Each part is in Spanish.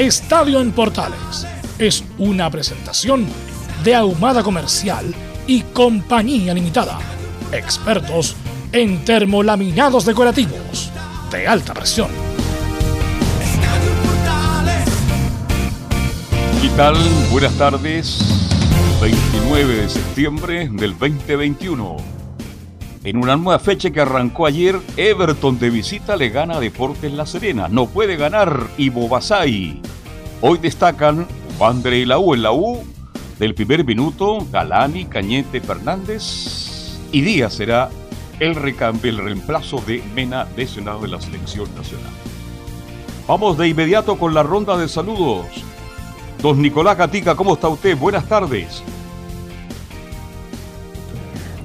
Estadio en Portales es una presentación de Ahumada Comercial y Compañía Limitada. Expertos en termolaminados decorativos de alta presión. ¿Qué tal? Buenas tardes. 29 de septiembre del 2021. En una nueva fecha que arrancó ayer, Everton de visita le gana a Deportes La Serena. No puede ganar Ivo Basay. Hoy destacan Wander y la U en la U. Del primer minuto, Galani, Cañete, Fernández. Y Díaz será el recambio, el reemplazo de Mena, lesionado de la selección nacional. Vamos de inmediato con la ronda de saludos. Don Nicolás Gatica, ¿cómo está usted? Buenas tardes.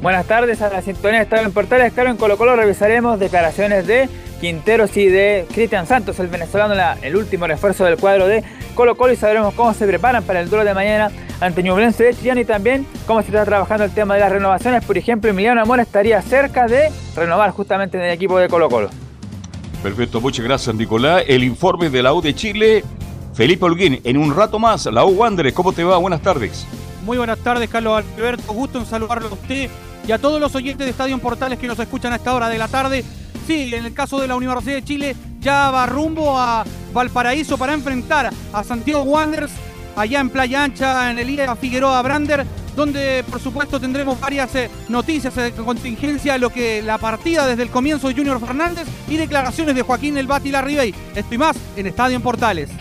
Buenas tardes a la sintonía de Estado en Portales. Claro, en Colo Colo revisaremos declaraciones de Quinteros y de Cristian Santos, el venezolano, el último refuerzo del cuadro de Colo Colo y sabremos cómo se preparan para el duelo de mañana ante Ñublense de Chillán y también cómo se está trabajando el tema de las renovaciones. Por ejemplo, Emiliano Amor estaría cerca de renovar justamente en el equipo de Colo Colo. Perfecto, muchas gracias Nicolás. El informe de la U de Chile Felipe Holguín, en un rato más, la U Wanderers, ¿cómo te va? Buenas tardes. Muy buenas tardes, Carlos Alberto. Gusto en saludarlo a usted y a todos los oyentes de Estadio Portales que nos escuchan a esta hora de la tarde. Sí, en el caso de la Universidad de Chile, ya va rumbo a Valparaíso para enfrentar a Santiago Wanderers allá en Playa Ancha, en el IEA Figueroa Brander, donde por supuesto tendremos varias eh, noticias de contingencia, lo que la partida desde el comienzo de Junior Fernández y declaraciones de Joaquín El Bati Larribey. Esto y más en Estadio Portales.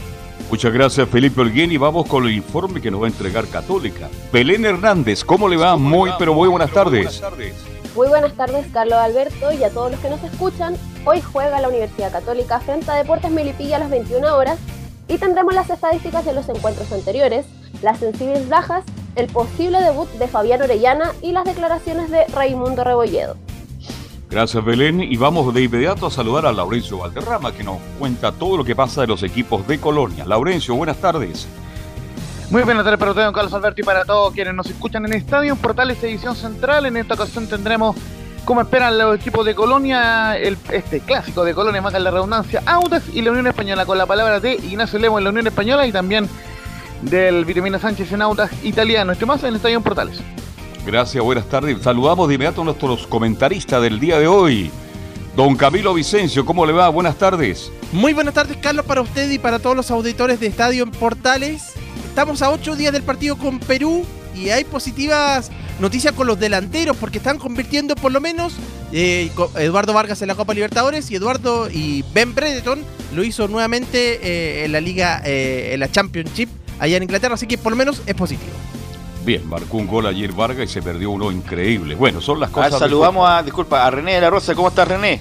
Muchas gracias Felipe Olguín y vamos con el informe que nos va a entregar Católica. Belén Hernández, ¿cómo le va? Muy pero muy buenas tardes. Muy buenas tardes Carlos Alberto y a todos los que nos escuchan. Hoy juega la Universidad Católica frente a Deportes Melipilla a las 21 horas y tendremos las estadísticas de los encuentros anteriores, las sensibles bajas, el posible debut de Fabián Orellana y las declaraciones de Raimundo Rebolledo. Gracias Belén y vamos de inmediato a saludar a Laurencio Valderrama que nos cuenta todo lo que pasa de los equipos de Colonia. Laurencio, buenas tardes. Muy buenas tardes para usted, don Carlos Alberto, y para todos quienes nos escuchan en Estadio Portales Edición Central. En esta ocasión tendremos, como esperan los equipos de Colonia, el, este clásico de Colonia, más la redundancia, Audas y la Unión Española, con la palabra de Ignacio Lemo en la Unión Española y también del Vitamina Sánchez en Audas italiano. Esto más en Estadio Portales. Gracias, buenas tardes. Saludamos de inmediato a nuestros comentaristas del día de hoy. Don Camilo Vicencio, ¿cómo le va? Buenas tardes. Muy buenas tardes, Carlos, para usted y para todos los auditores de Estadio en Portales. Estamos a ocho días del partido con Perú y hay positivas noticias con los delanteros porque están convirtiendo por lo menos eh, Eduardo Vargas en la Copa Libertadores y Eduardo y Ben Bredeton lo hizo nuevamente eh, en la liga, eh, en la Championship allá en Inglaterra, así que por lo menos es positivo. Bien, marcó un gol ayer Vargas y se perdió uno increíble. Bueno, son las cosas. saludamos a, disculpa, a René de la Rosa. ¿Cómo estás, René?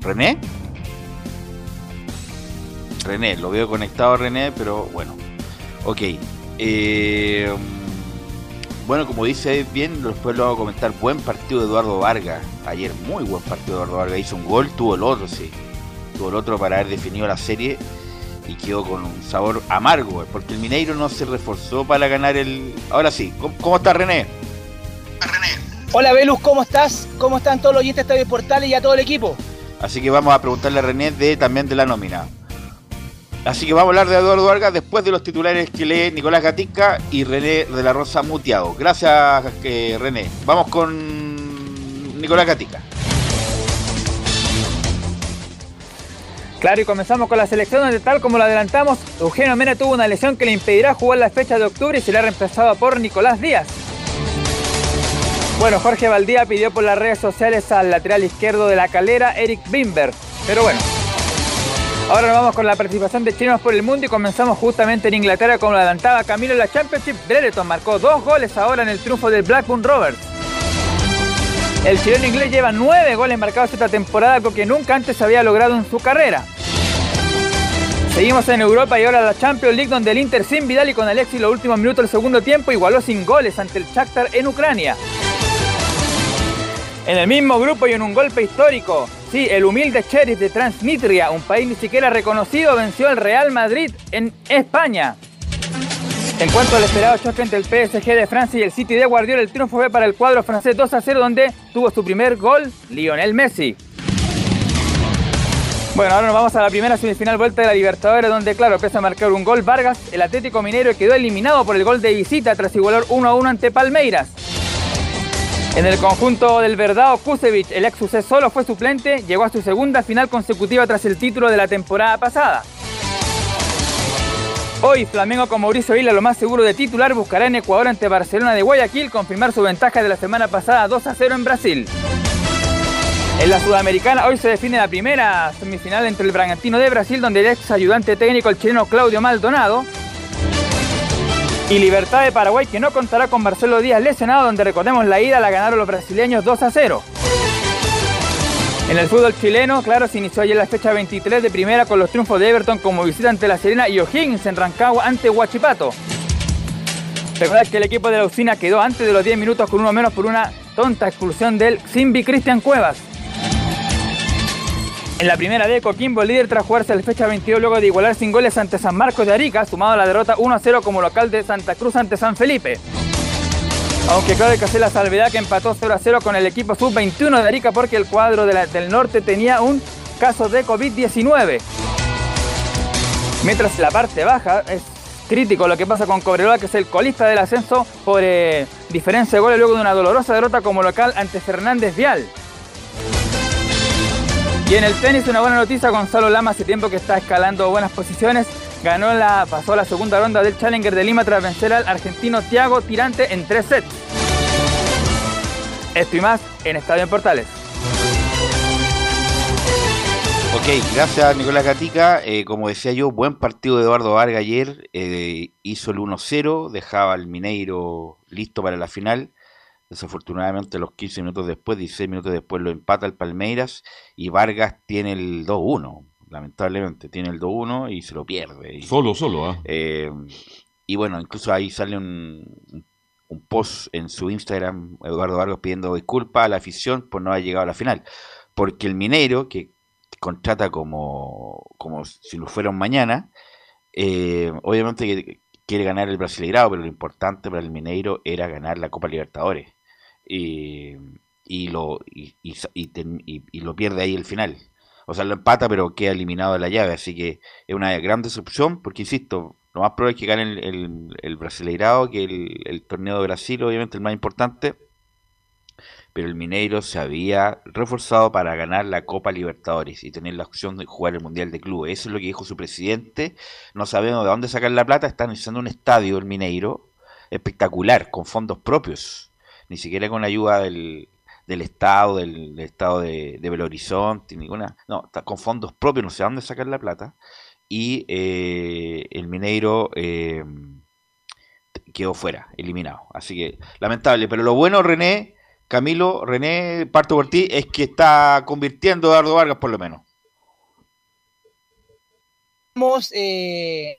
¿René? René, lo veo conectado a René, pero bueno. Ok. Eh, bueno, como dice bien, después lo vamos a comentar. Buen partido de Eduardo Vargas. Ayer, muy buen partido de Eduardo Vargas. Hizo un gol, tuvo el otro, sí. Tuvo el otro para haber definido la serie y quedó con un sabor amargo, porque el Mineiro no se reforzó para ganar el... Ahora sí, ¿cómo, está René? Hola Velus, ¿cómo estás? ¿Cómo están todos los oyentes de Portales y a todo el equipo? Así que vamos a preguntarle a René de, también de la nómina. Así que vamos a hablar de Eduardo Vargas después de los titulares que lee Nicolás Gatica y René de la Rosa Muteado. Gracias, eh, René. Vamos con Nicolás Gatica. Claro, y comenzamos con la selección donde tal como lo adelantamos, Eugenio Mena tuvo una lesión que le impedirá jugar la fecha de octubre y será reemplazado por Nicolás Díaz. Bueno, Jorge Valdía pidió por las redes sociales al lateral izquierdo de la calera, Eric Bimber. Pero bueno, ahora nos vamos con la participación de chilenos por el mundo y comenzamos justamente en Inglaterra como lo adelantaba Camilo en la Championship. Brereton marcó dos goles ahora en el triunfo del Blackburn Rovers. El chileno inglés lleva nueve goles marcados esta temporada, algo que nunca antes había logrado en su carrera. Seguimos en Europa y ahora la Champions League donde el Inter sin Vidal y con Alexis los últimos minutos del segundo tiempo igualó sin goles ante el Shakhtar en Ucrania. En el mismo grupo y en un golpe histórico, sí, el humilde Sheriff de Transnistria, un país ni siquiera reconocido, venció al Real Madrid en España. En cuanto al esperado choque entre el PSG de Francia y el City de Guardiola, el triunfo fue para el cuadro francés 2 a 0, donde tuvo su primer gol Lionel Messi. Bueno, ahora nos vamos a la primera semifinal vuelta de la Libertadores, donde, claro, pese a marcar un gol Vargas, el Atlético Minero quedó eliminado por el gol de visita tras igualar 1 a 1 ante Palmeiras. En el conjunto del Verdao, Kusevich, el ex UC solo fue suplente, llegó a su segunda final consecutiva tras el título de la temporada pasada. Hoy Flamengo con Mauricio Vila, lo más seguro de titular, buscará en Ecuador ante Barcelona de Guayaquil confirmar su ventaja de la semana pasada 2 a 0 en Brasil. En la Sudamericana hoy se define la primera semifinal entre el Bragantino de Brasil, donde el ex ayudante técnico, el chileno Claudio Maldonado, y Libertad de Paraguay, que no contará con Marcelo Díaz lesionado, donde recordemos la ida la ganaron los brasileños 2 a 0. En el fútbol chileno, claro, se inició ayer la fecha 23 de primera con los triunfos de Everton como visita ante La Serena y O'Higgins en Rancagua ante Huachipato. Recordar que el equipo de la usina quedó antes de los 10 minutos con uno menos por una tonta expulsión del Simbi Cristian Cuevas. En la primera de Coquimbo, líder tras jugarse la fecha 22 luego de igualar sin goles ante San Marcos de Arica, sumado a la derrota 1-0 como local de Santa Cruz ante San Felipe. Aunque claro que hacer la salvedad que empató 0-0 con el equipo sub-21 de Arica porque el cuadro del norte tenía un caso de COVID-19. Mientras la parte baja es crítico lo que pasa con Cobreloa, que es el colista del ascenso por eh, diferencia de goles luego de una dolorosa derrota como local ante Fernández Vial. Y en el tenis una buena noticia, Gonzalo Lama hace tiempo que está escalando buenas posiciones. Ganó la, pasó la segunda ronda del Challenger de Lima tras vencer al argentino Thiago Tirante en tres sets. Esto y más en Estadio en Portales. Ok, gracias Nicolás Gatica. Eh, como decía yo, buen partido de Eduardo Vargas ayer. Eh, hizo el 1-0, dejaba al Mineiro listo para la final. Desafortunadamente, los 15 minutos después, 16 minutos después, lo empata el Palmeiras y Vargas tiene el 2-1. Lamentablemente, tiene el 2-1 y se lo pierde. solo, solo, ¿ah? ¿eh? y bueno, incluso ahí sale un, un post en su Instagram, Eduardo Vargas pidiendo disculpas a la afición por no haber llegado a la final. Porque el Mineiro, que contrata como, como si lo fuera un mañana, eh, obviamente quiere ganar el Brasileirado, pero lo importante para el Mineiro era ganar la Copa Libertadores y, lo, y, y, lo pierde ahí el final. O sea, lo empata, pero queda eliminado de la llave. Así que es una gran decepción, porque insisto, lo más probable es que gane el, el, que el, el torneo de Brasil, obviamente el más importante. Pero el Mineiro se había reforzado para ganar la Copa Libertadores y tener la opción de jugar el Mundial de Clubes. Eso es lo que dijo su presidente. No sabemos de dónde sacar la plata. Están haciendo un estadio, el Mineiro, espectacular, con fondos propios ni siquiera con ayuda del, del Estado, del, Estado de, Belo Horizonte, ninguna, no, está con fondos propios, no sé dónde sacar la plata, y eh, el Mineiro eh, quedó fuera, eliminado. Así que lamentable, pero lo bueno, René, Camilo, René, parto por ti, es que está convirtiendo a Eduardo Vargas por lo menos. Eh,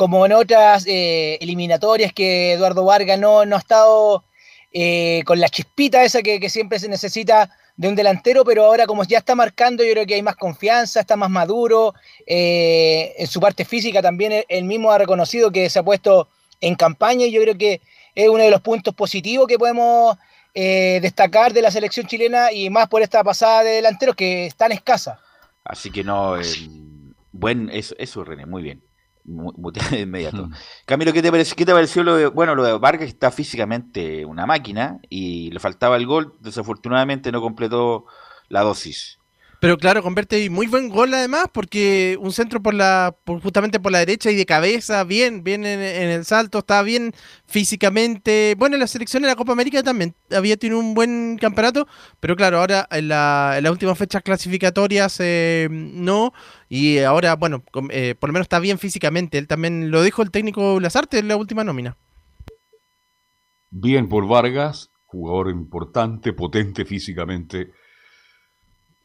como en otras eh, eliminatorias que Eduardo Vargas no, no ha estado eh, con la chispita esa que, siempre se necesita de un delantero, pero ahora como ya está marcando, yo creo que hay más confianza, está más maduro, eh, en su parte física también él mismo ha reconocido que se ha puesto en campaña y yo creo que es uno de los puntos positivos que podemos destacar de la selección chilena y más por esta pasada de delanteros que es tan escasa. Así que no, buen, eso, eso René, muy bien de inmediato. Hmm. Camilo, ¿qué te, pareció, ¿qué te pareció lo de, bueno, lo de Vargas está físicamente una máquina y le faltaba el gol, desafortunadamente no completó la dosis. Pero claro, convierte muy buen gol además, porque un centro por la, justamente por la derecha y de cabeza, bien, bien en, el salto, estaba bien físicamente. Bueno, en la selección de la Copa América también había tenido un buen campeonato, pero claro, ahora en, la, en las últimas fechas clasificatorias eh, no, y ahora, bueno, eh, por lo menos está bien físicamente. Él también lo dijo el técnico Lazarte en la última nómina. Bien por Vargas, jugador importante, potente físicamente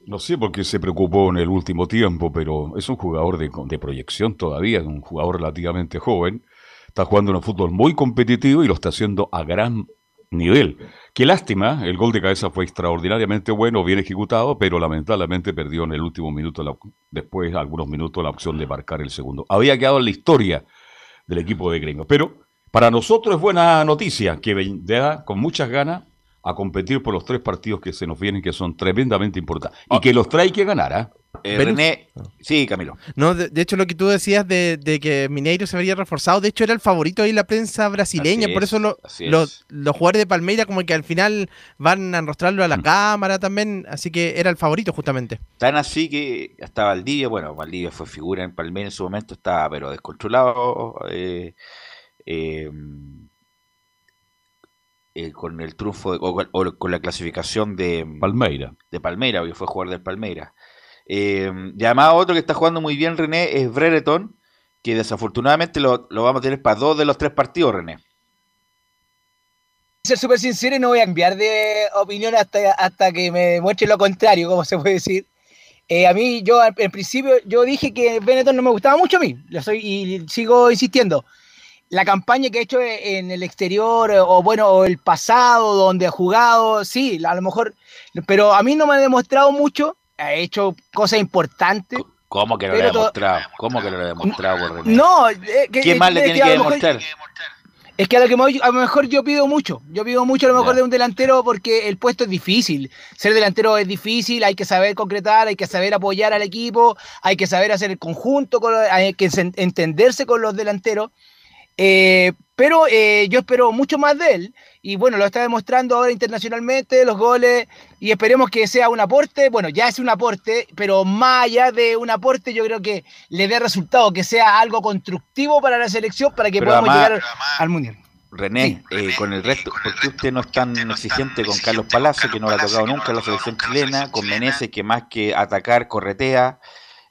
no sé por qué se preocupó en el último tiempo, pero es un jugador de, de proyección todavía, un jugador relativamente joven. Está jugando en un fútbol muy competitivo y lo está haciendo a gran nivel. Qué lástima, el gol de cabeza fue extraordinariamente bueno, bien ejecutado, pero lamentablemente perdió en el último minuto, después, algunos minutos, la opción de marcar el segundo. Había quedado en la historia del equipo de Gringo. Pero para nosotros es buena noticia que vendrá con muchas ganas a competir por los tres partidos que se nos vienen, que son tremendamente importantes. Y ah. que los trae que ganar, ¿ah? ¿eh? René, sí, Camilo. No, de, hecho lo que tú decías de, que Mineiro se habría reforzado, de hecho era el favorito ahí en la prensa brasileña, por eso los jugadores de Palmeira como que al final van a enrostrarlo a la mm. cámara también, así que era el favorito justamente. Tan así que hasta Valdivia, bueno, Valdivia fue figura en Palmeira en su momento, estaba pero descontrolado. Eh, eh, eh, con el triunfo o, con la clasificación de Palmeira. De Palmeira, que fue jugador del Palmeira. Eh, y además otro que está jugando muy bien René es Brereton, que desafortunadamente lo, vamos a tener para dos de los tres partidos, René. Ser súper sincero y no voy a enviar de opinión hasta, hasta que me demuestre lo contrario, como se puede decir. Eh, a mí, yo en principio, yo dije que Benetton no me gustaba mucho a mí, lo soy, y sigo insistiendo la campaña que ha hecho en el exterior eh, o bueno, o el pasado donde ha jugado, sí, a lo mejor, pero a mí no me ha demostrado mucho, ha hecho cosas importantes. ¿Cómo que no lo ha demostrado? ¿Cómo que no lo ha demostrado? no, eh, ¿qué más le tiene que, demostrar? Es que a lo, que a lo mejor yo pido mucho, yo pido mucho a lo mejor de un delantero porque el puesto es difícil. Ser delantero es difícil, hay que saber concretar, hay que saber apoyar al equipo, hay que saber hacer el conjunto, hay que entenderse con los delanteros. Eh, pero eh, yo espero mucho más de él y bueno, lo está demostrando ahora internacionalmente, los goles y esperemos que sea un aporte, bueno, ya es un aporte, pero más allá de un aporte yo creo que le dé resultado, que sea algo constructivo para la selección para que podamos llegar al Mundial. René, eh, con el resto, ¿por qué usted no es tan exigente con Carlos Palacio, que no le ha tocado nunca a la selección chilena, con Meneses, que más que atacar, corretea?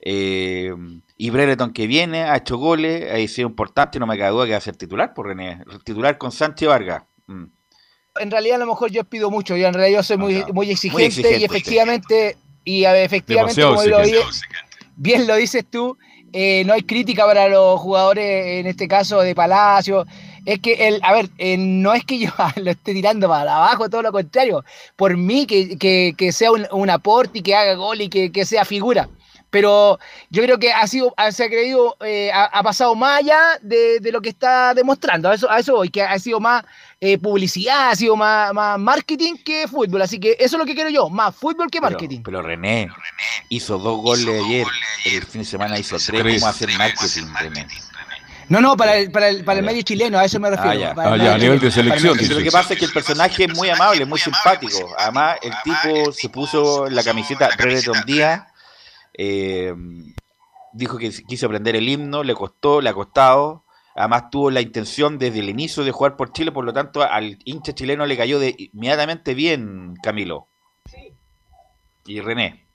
Eh, y Brereton que viene, ha hecho goles, ha sido importante, no me cabe duda que va a ser titular por René. Titular con Sánchez Vargas. Mm. En realidad a lo mejor yo pido mucho, yo en realidad yo soy muy, muy, exigente, y efectivamente, y efectivamente como lo bien lo dices tú, eh, no hay crítica para los jugadores, en este caso de Palacio. Es que, el, a ver, eh, no es que yo lo esté tirando para abajo, todo lo contrario. Por mí, que, sea un, aporte y que haga gol y que sea figura pero yo creo que ha sido, se ha creído, eh, ha, pasado más allá de, lo que está demostrando. A eso, a eso voy, que ha sido más eh, publicidad, ha sido más, marketing que fútbol. Así que eso es lo que quiero yo, más fútbol que marketing. Pero, René, hizo dos goles ayer, el fin de semana hizo tres, ¿cómo hacer marketing, René? No, no, para el, para el, para el medio chileno, a eso me refiero. Ah, ya, ah, a nivel de selección. Lo que pasa es que el personaje es muy amable, muy simpático. Además, el tipo se puso la camiseta Redon Díaz eh, dijo que quiso aprender el himno, le costó, le ha costado. Además tuvo la intención desde el inicio de jugar por Chile, por lo tanto al hincha chileno le cayó de, inmediatamente bien Camilo. Y René.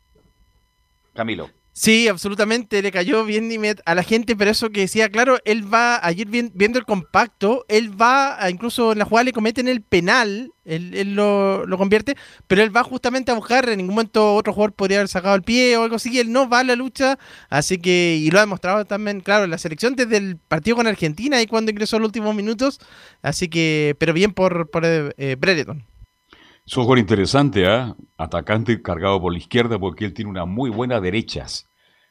Camilo. Sí, absolutamente, le cayó bien a la gente, pero eso que decía, claro, él va, ayer viendo el compacto, él va, a, incluso en la jugada le cometen el penal, él, lo, convierte, pero él va justamente a buscar, en ningún momento otro jugador podría haber sacado el pie o algo así, él no va a la lucha, así que, y lo ha demostrado también, claro, en la selección desde el partido con Argentina y cuando ingresó en los últimos minutos, así que, pero bien por, por eh. Es un jugador interesante, ¿ah? atacante cargado por la izquierda porque él tiene una muy buena derechas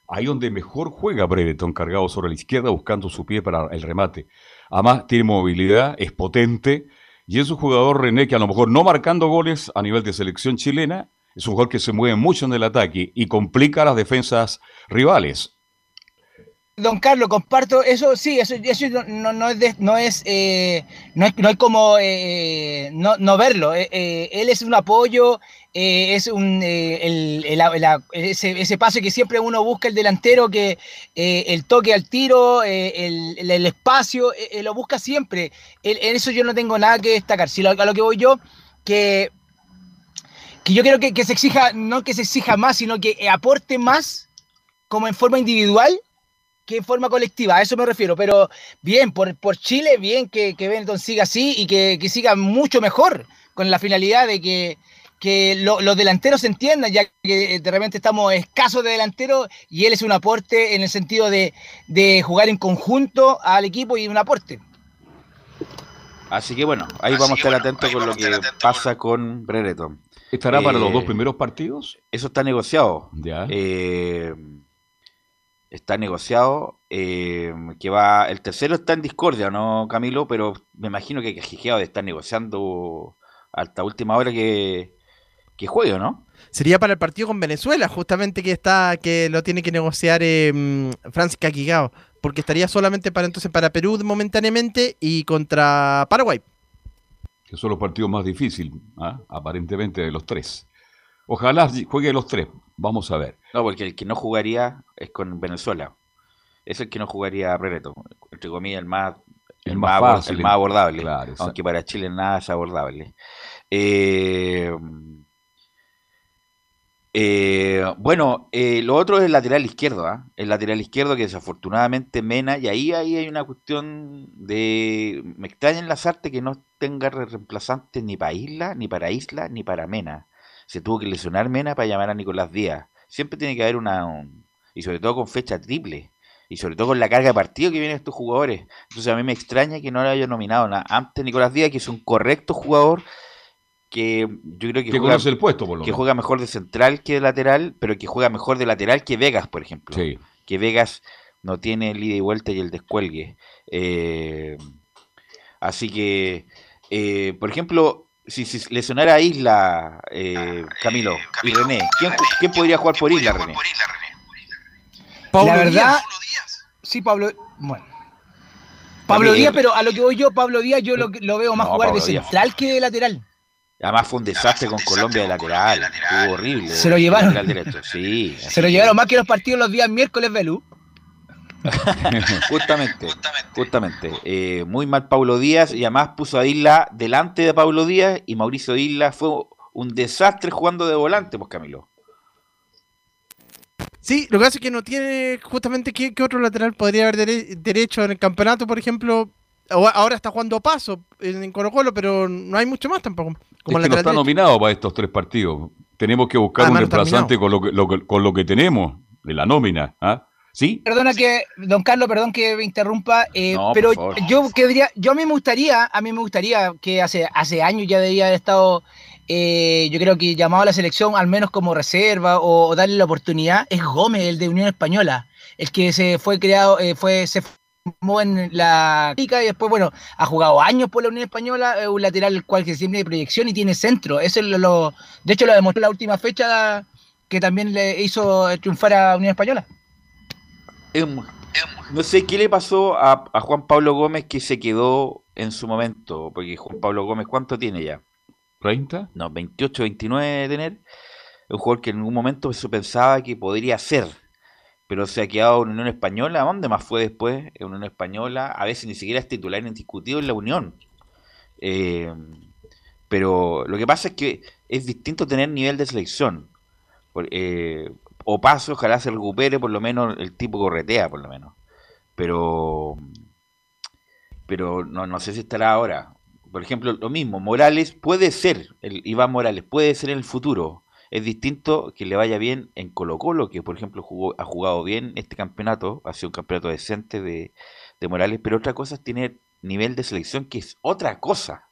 ahí donde mejor juega Brereton, cargado sobre la izquierda, buscando su pie para el remate. Además, tiene movilidad, es potente, y es un jugador, René, que a lo mejor no marcando goles a nivel de selección chilena, es un jugador que se mueve mucho en el ataque y complica las defensas rivales. Don Carlos, comparto eso, sí, eso, no, no, es, de, no, es, eh, no, es, no como eh, no, no, verlo. Eh, eh él es un apoyo, es un, el, el, ese, ese, pase que siempre uno busca el delantero, que el toque al tiro, el, espacio, lo busca siempre. en eso yo no tengo nada que destacar. Si lo, a lo que voy yo, que, que yo creo que, que se exija, no que se exija más, sino que aporte más como en forma individual que en forma colectiva, a eso me refiero, pero bien, por, por Chile, bien que, que Benetton siga así y que, que, siga mucho mejor, con la finalidad de que, que lo, los delanteros se entiendan, ya que de repente estamos escasos de delanteros y él es un aporte en el sentido de, de jugar en conjunto al equipo y un aporte. Así que bueno, ahí Así vamos a estar bueno, atentos con lo que pasa con Brereton. ¿Estará eh, para los dos primeros partidos? Eso está negociado. Ya. Eh, está negociado, eh, que va, el tercero está en discordia, ¿no, Camilo? Pero me imagino que Cajijeado de estar negociando hasta última hora que, que juegue, ¿no? Sería para el partido con Venezuela, justamente que está, que lo tiene que negociar eh, Francis Caquigao, porque estaría solamente para entonces para Perú momentáneamente y contra Paraguay. Que son los partidos más difíciles, ¿ah? aparentemente de los tres. Ojalá juegue los tres, vamos a ver. No, porque el que no jugaría es con Venezuela. Es el que no jugaría Rereto. Entre comillas, el más, el, más, fácil, el más abordable. aunque para Chile nada es abordable. Eh, eh, bueno, eh, lo otro es el lateral izquierdo. ¿eh? El lateral izquierdo que desafortunadamente Mena, y ahí, ahí hay una cuestión de... Me extraña enlazarte que no tenga reemplazante ni para Isla, ni para Isla, ni para Mena se tuvo que lesionar Mena para llamar a Nicolás Díaz. Siempre tiene que haber una... y sobre todo con fecha triple. Y sobre todo con la carga de partido que vienen estos jugadores. Entonces a mí me extraña que no le haya nominado nada. antes Nicolás Díaz, que es un correcto jugador que yo creo que, juega, el puesto, que juega mejor de central que de lateral, pero que juega mejor de lateral que Vegas, por ejemplo. Que Vegas no tiene el ida y vuelta y el descuelgue. Eh, así que, eh, por ejemplo, si, si lesionara a Isla, eh, Camilo, y René, ¿quién, ¿quién, podría jugar por Isla, René? Pablo la verdad, Díaz. sí, Pablo, bueno. Pablo Díaz, pero a lo que voy yo, Pablo Díaz, yo lo, lo veo más no, jugar Pablo de central Díaz. que de lateral. Además fue un desastre con Colombia de lateral. Estuvo horrible. Se lo llevaron. Sí, se lo llevaron más que los partidos los días miércoles, Belú. justamente, justamente. Eh, muy mal Paulo Díaz y además puso a Isla delante de Paulo Díaz y Mauricio Isla fue un desastre jugando de volante, pues Camilo. Sí, lo que hace es que no tiene justamente qué, qué otro lateral podría haber dere derecho en el campeonato, por ejemplo. Ahora está jugando paso en Colo Colo, pero no hay mucho más tampoco. Como es que no está nominado para estos tres partidos. Tenemos que buscar ah, un reemplazante con lo, que, lo, con lo que tenemos de la nómina. ¿ah? ¿Sí? Perdona que, don Carlos, perdón que me interrumpa, eh, pero yo quería, yo a mí me gustaría, a mí me gustaría que hace, hace años ya debería haber estado, eh, yo creo que llamado a la selección al menos como reserva o, darle la oportunidad, es Gómez, el de Unión Española, el que se fue creado, eh, fue, se formó en la liga y después, bueno, ha jugado años por la Unión Española, un lateral cual que siempre de proyección y tiene centro, eso lo, lo, de hecho lo demostró la última fecha que también le hizo triunfar a Unión Española. No sé qué le pasó a, a, Juan Pablo Gómez que se quedó en su momento, porque Juan Pablo Gómez, ¿cuánto tiene ya? ¿30? No, 28, 29 de tener. Un jugador que en algún momento se pensaba que podría ser, pero se ha quedado en Unión Española. ¿Dónde más fue después? En Unión Española, a veces ni siquiera es titular indiscutido en la Unión. Eh, pero lo que pasa es que es distinto tener nivel de selección. Eh, o paso, ojalá se recupere, por lo menos el tipo corretea, por lo menos. Pero, pero no, no sé si estará ahora. Por ejemplo, lo mismo, Morales puede ser, el Iván Morales puede ser en el futuro. Es distinto que le vaya bien en Colo Colo, que por ejemplo jugó, ha jugado bien este campeonato, ha sido un campeonato decente de, de Morales, pero otra cosa es tener nivel de selección, que es otra cosa.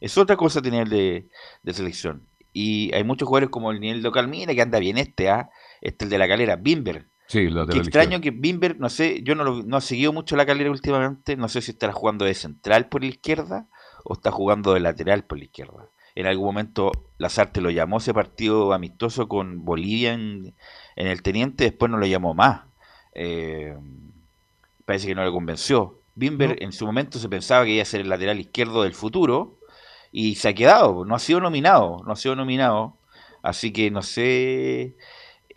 Es otra cosa tener de, de selección. Y hay muchos jugadores como el nivel local, mira que anda bien este, ¿ah? Este el de la calera, Bimber. Sí, Qué extraño que Bimber, no sé, yo no, lo, no he seguido mucho la calera últimamente, no sé si estará jugando de central por la izquierda o está jugando de lateral por la izquierda. En algún momento Lazarte lo llamó ese partido amistoso con Bolivia en, en el Teniente, después no lo llamó más. Eh, parece que no le convenció. Bimber en su momento se pensaba que iba a ser el lateral izquierdo del futuro y se ha quedado, no ha sido nominado, no ha sido nominado, así que no sé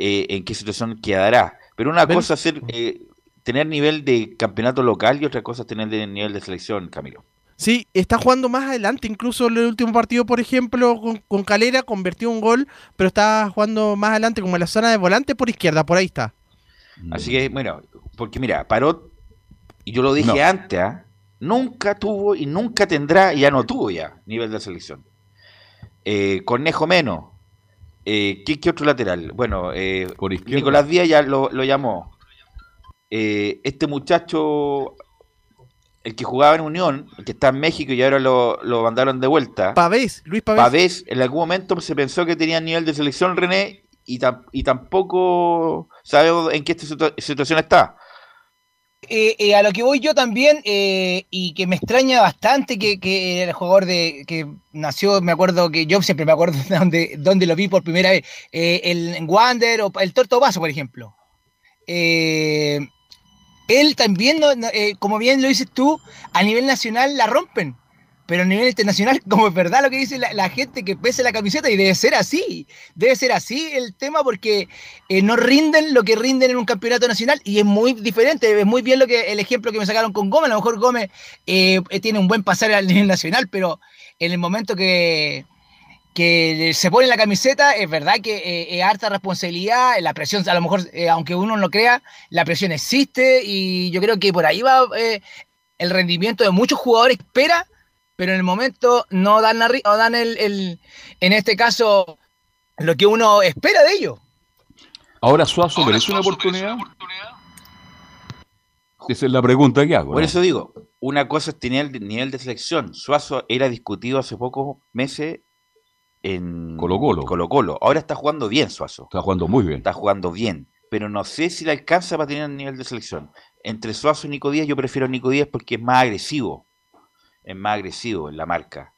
eh, en qué situación quedará. Pero una cosa es ser, eh, tener nivel de campeonato local y otra cosa es tener nivel de selección, Camilo. Sí, está jugando más adelante, incluso en el último partido, por ejemplo, con, Calera convirtió un gol, pero está jugando más adelante, como en la zona de volante por izquierda, por ahí está. Así que, bueno, porque mira, Parot, y yo lo dije antes, ¿ah? nunca tuvo y nunca tendrá, y ya no tuvo ya, nivel de selección. Eh, Cornejo menos. Eh, ¿qué, otro lateral? Bueno, eh, Nicolás Díaz ya lo, llamó. Eh, este muchacho, el que jugaba en Unión, el que está en México y ahora lo, mandaron de vuelta. Pavés, Luis Pavés. Pavés, en algún momento se pensó que tenía nivel de selección René y, y tampoco sabe en qué situación está. Eh, eh, a lo que voy yo también, eh, y que me extraña bastante que, que, el jugador de que nació, me acuerdo que yo siempre me acuerdo de donde, donde lo vi por primera vez, el Wander o el Torto Vaso, por ejemplo. él también, como bien lo dices tú, a nivel nacional la rompen pero a nivel internacional, como es verdad lo que dice la, gente que pese la camiseta, y debe ser así, debe ser así el tema porque eh, no rinden lo que rinden en un campeonato nacional y es muy diferente, es muy bien lo que el ejemplo que me sacaron con Gómez, a lo mejor Gómez eh, tiene un buen pasar a nivel nacional, pero en el momento que, que se pone la camiseta, es verdad que eh, es harta responsabilidad, la presión, a lo mejor, aunque uno no crea, la presión existe y yo creo que por ahí va el rendimiento de muchos jugadores, espera pero en el momento no dan, o dan el, en este caso, lo que uno espera de ellos. Ahora Suazo merece una oportunidad. Esa es la pregunta que hago. Por eso digo, una cosa es tener el nivel de selección. Suazo era discutido hace pocos meses en Colo Colo. Colo Colo. Ahora está jugando bien Suazo. Está jugando muy bien. Está jugando bien. Pero no sé si le alcanza para tener el nivel de selección. Entre Suazo y Nico Díaz, yo prefiero a Nico Díaz porque es más agresivo es más agresivo en la marca.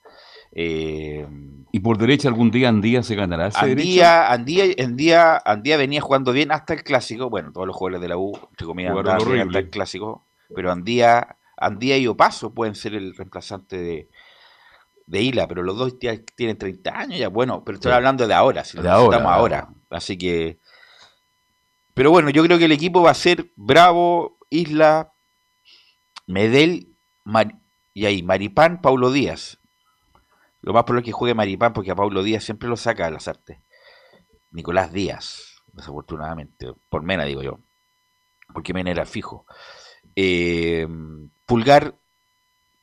Eh, ¿Y por derecha algún día Andía se ganará ese Andía, Andía, Andía, Andía, venía jugando bien hasta el clásico. Bueno, todos los jugadores de la U, entre comillas, hasta el clásico. Pero Andía, Andía y Opaso pueden ser el reemplazante de, de Hila, pero los dos tienen 30 años ya. Bueno, pero estoy hablando de ahora, si lo estamos ahora. Así que. Pero bueno, yo creo que el equipo va a ser Bravo, Isla, Medel, y ahí, Maripán, Paulo Díaz. Lo más probable es que juegue Maripán porque a Paulo Díaz siempre lo saca de las artes. Nicolás Díaz, desafortunadamente. Por Mena, digo yo. Porque Mena era fijo. Eh, Pulgar,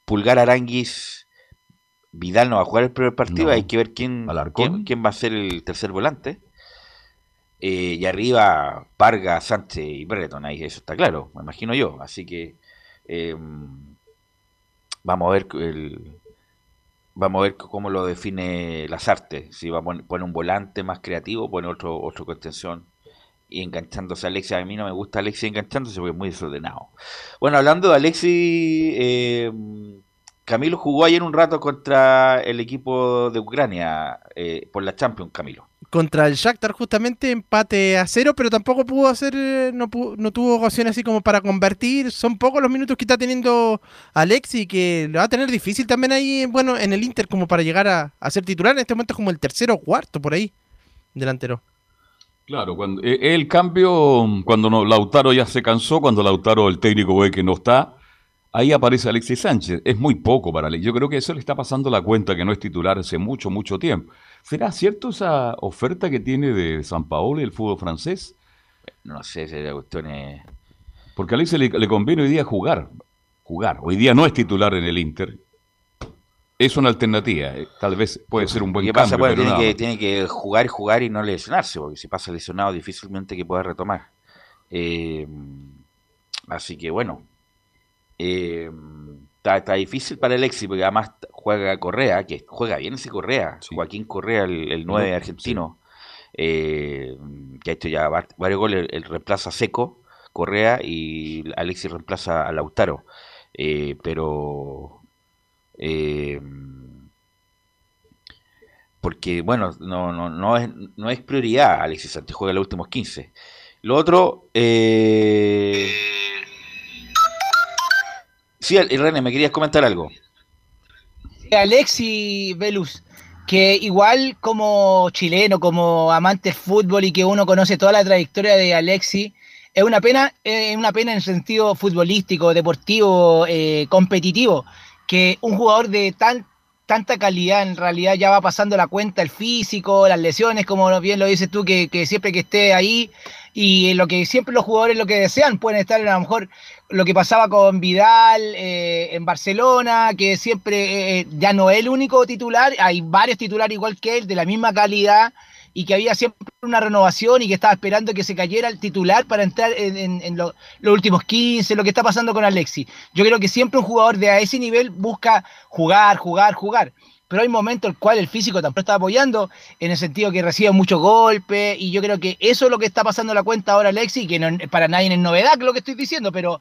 Pulgar Aranguis, Vidal no va a jugar el primer partido. Hay que ver quién, quién, va a ser el tercer volante. Eh, y arriba, Vargas, Sánchez y Breton. Ahí eso está claro, me imagino yo. Así que. Eh, Vamos a ver el, vamos a ver cómo lo define las artes. Si va a poner, un volante más creativo, pone otro, otro contención y enganchándose a Alexis. A mí no me gusta Alexis enganchándose porque es muy desordenado. Bueno, hablando de Alexis, eh, Camilo jugó ayer un rato contra el equipo de Ucrania eh, por la Champions, Camilo contra el Shakhtar justamente empate a cero, pero tampoco pudo hacer, eh, no, no tuvo ocasión así como para convertir. Son pocos los minutos que está teniendo Alexi, que lo va a tener difícil también ahí, bueno, en el Inter como para llegar a, ser titular. En este momento es como el tercero o cuarto por ahí, delantero. Claro, cuando eh, el cambio, cuando no, Lautaro ya se cansó, cuando Lautaro, el técnico, ve que no está, ahí aparece Alexis Sánchez. Es muy poco para Alexis. Yo creo que eso le está pasando la cuenta que no es titular hace mucho, mucho tiempo. ¿Será cierto esa oferta que tiene de San Paolo y el fútbol francés? No sé, la cuestión es... Porque a Alex le, conviene hoy día jugar. Jugar. Hoy día no es titular en el Inter. Es una alternativa. Eh, tal vez puede ser un buen ¿Qué pasa? Bueno, tiene, que, tiene que jugar y jugar y no lesionarse, porque si pasa lesionado difícilmente que pueda retomar. Eh, así que bueno. Eh, está, difícil para el éxito, porque además juega Correa, que juega bien ese Correa, Joaquín Correa, el, 9 argentino, eh, que ha hecho ya varios goles, el, reemplaza Seco, Correa, y Alexis reemplaza a Lautaro. Eh, pero... Eh, porque, bueno, no, no, no, es, no es prioridad Alexis Sánchez, juega los últimos 15. Lo otro... Eh, Sí, René, me querías comentar algo. Alexi Velus, que igual como chileno, como amante del fútbol y que uno conoce toda la trayectoria de Alexi, es una pena, es una pena en sentido futbolístico, deportivo, eh, competitivo, que un jugador de tan, tanta calidad en realidad ya va pasando la cuenta el físico, las lesiones, como bien lo dices tú, que, que siempre que esté ahí y lo que siempre los jugadores lo que desean pueden estar a lo mejor lo que pasaba con Vidal eh, en Barcelona, que siempre eh, ya no es el único titular, hay varios titulares igual que él, de la misma calidad, y que había siempre una renovación y que estaba esperando que se cayera el titular para entrar en, los últimos 15, lo que está pasando con Alexis. Yo creo que siempre un jugador de a ese nivel busca jugar, jugar, jugar pero hay momentos en el cual el físico tampoco está apoyando, en el sentido que recibe muchos golpes, y yo creo que eso es lo que está pasando en la cuenta ahora Alexis, que no, para nadie es novedad lo que estoy diciendo, pero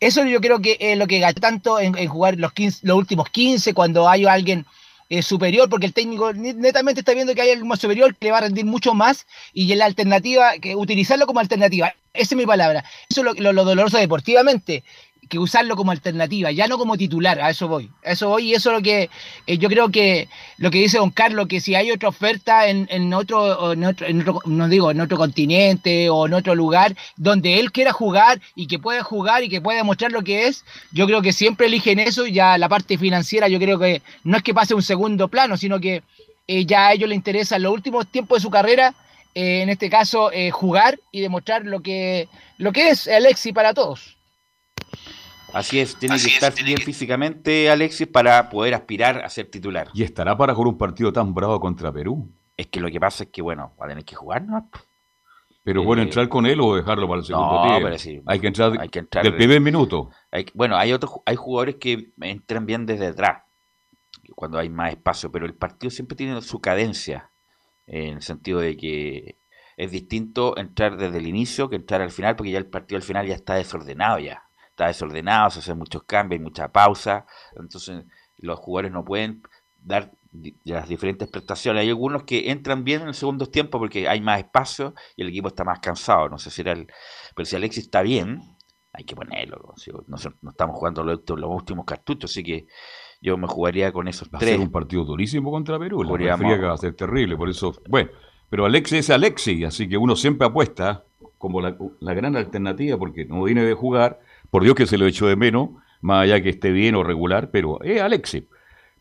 eso yo creo que es lo que gasta tanto en, jugar los, los últimos 15, cuando hay alguien eh, superior, porque el técnico netamente está viendo que hay algo más superior que le va a rendir mucho más y la alternativa, que utilizarlo como alternativa, esa es mi palabra. Eso es lo doloroso deportivamente, que usarlo como alternativa, ya no como titular, a eso voy, a eso voy y eso es lo que eh, yo creo que lo que dice don Carlos, que si hay otra oferta en, en, otro, en, otro, no digo, en otro continente o en otro lugar donde él quiera jugar y que pueda jugar y que pueda demostrar lo que es, yo creo que siempre eligen eso y ya la parte financiera yo creo que no es que pase un segundo plano, sino que eh, ya a ellos les interesa en los últimos tiempos de su carrera, eh, en este caso, jugar y demostrar lo que, lo que es Alexi para todos. Así es, tiene que estar bien físicamente Alexis para poder aspirar a ser titular. ¿Y estará para jugar un partido tan bravo contra Perú? Es que lo que pasa es que, bueno, va a tener que jugar, ¿no? Pero bueno, eh, entrar con él o dejarlo para el segundo no, Pero sí, hay, que entrar hay que entrar del primer minuto. bueno, hay otros, hay jugadores que entran bien desde atrás, cuando hay más espacio, pero el partido siempre tiene su cadencia, en el sentido de que es distinto entrar desde el inicio que entrar al final, porque ya el partido al final ya está desordenado ya está desordenado, se hacen muchos cambios, hay mucha pausa, entonces los jugadores no pueden dar las diferentes prestaciones. Hay algunos que entran bien en el segundo tiempo porque hay más espacio y el equipo está más cansado. No sé si era el. Pero si Alexis está bien, hay que ponerlo. No, estamos jugando los, últimos cartuchos, así que yo me jugaría con esos va tres. a ser un partido durísimo contra Perú. La va a ser terrible, por eso. Bueno, pero Alexis es Alexis, así que uno siempre apuesta como la, la gran alternativa porque no viene de jugar por Dios que se lo echó de menos, más allá que esté bien o regular, pero es Alexis.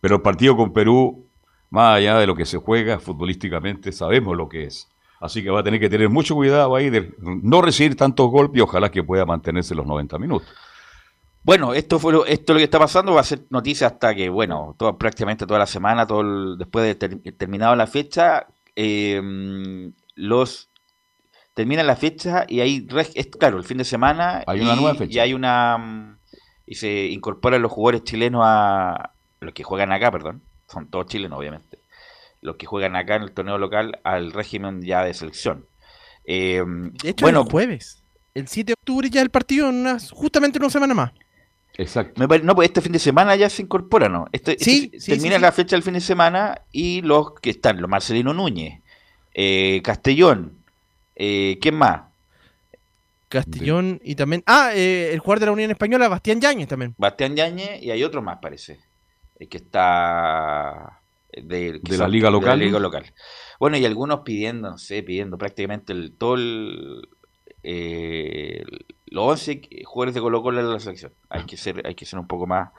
Pero el partido con Perú, más allá de lo que se juega futbolísticamente, sabemos lo que es. Así que va a tener que tener mucho cuidado ahí de no recibir tantos golpes y ojalá que pueda mantenerse los 90 minutos. Bueno, esto fue lo, esto lo que está pasando, va a ser noticia hasta que, bueno, todo, prácticamente toda la semana, todo después de ter, terminado la fecha, eh, los termina la fecha y ahí, es, claro, el fin de semana. Hay una nueva fecha. Y hay una. Y se incorporan los jugadores chilenos a. Los que juegan acá, perdón. Son todos chilenos, obviamente. Los que juegan acá en el torneo local al régimen ya de selección. Eh, de hecho, bueno, el jueves. El 7 de octubre ya el partido, en justamente una semana más. Exacto. no, pues este fin de semana ya se incorpora, ¿no? Este, este sí, termina la fecha del fin de semana y los que están, los Marcelino Núñez, eh, Castellón, eh, ¿Quién más? Castellón y también. Ah, eh, el jugador de la Unión Española, Bastián Yañez también. Bastián Yañez y hay otro más, parece. El que está. De, la Liga Local. Liga Local. Bueno, y algunos pidiendo, no sé, pidiendo prácticamente el, todo el. Eh, los 11 jugadores de Colo Colo en la selección. Hay que ser, hay que ser un poco más.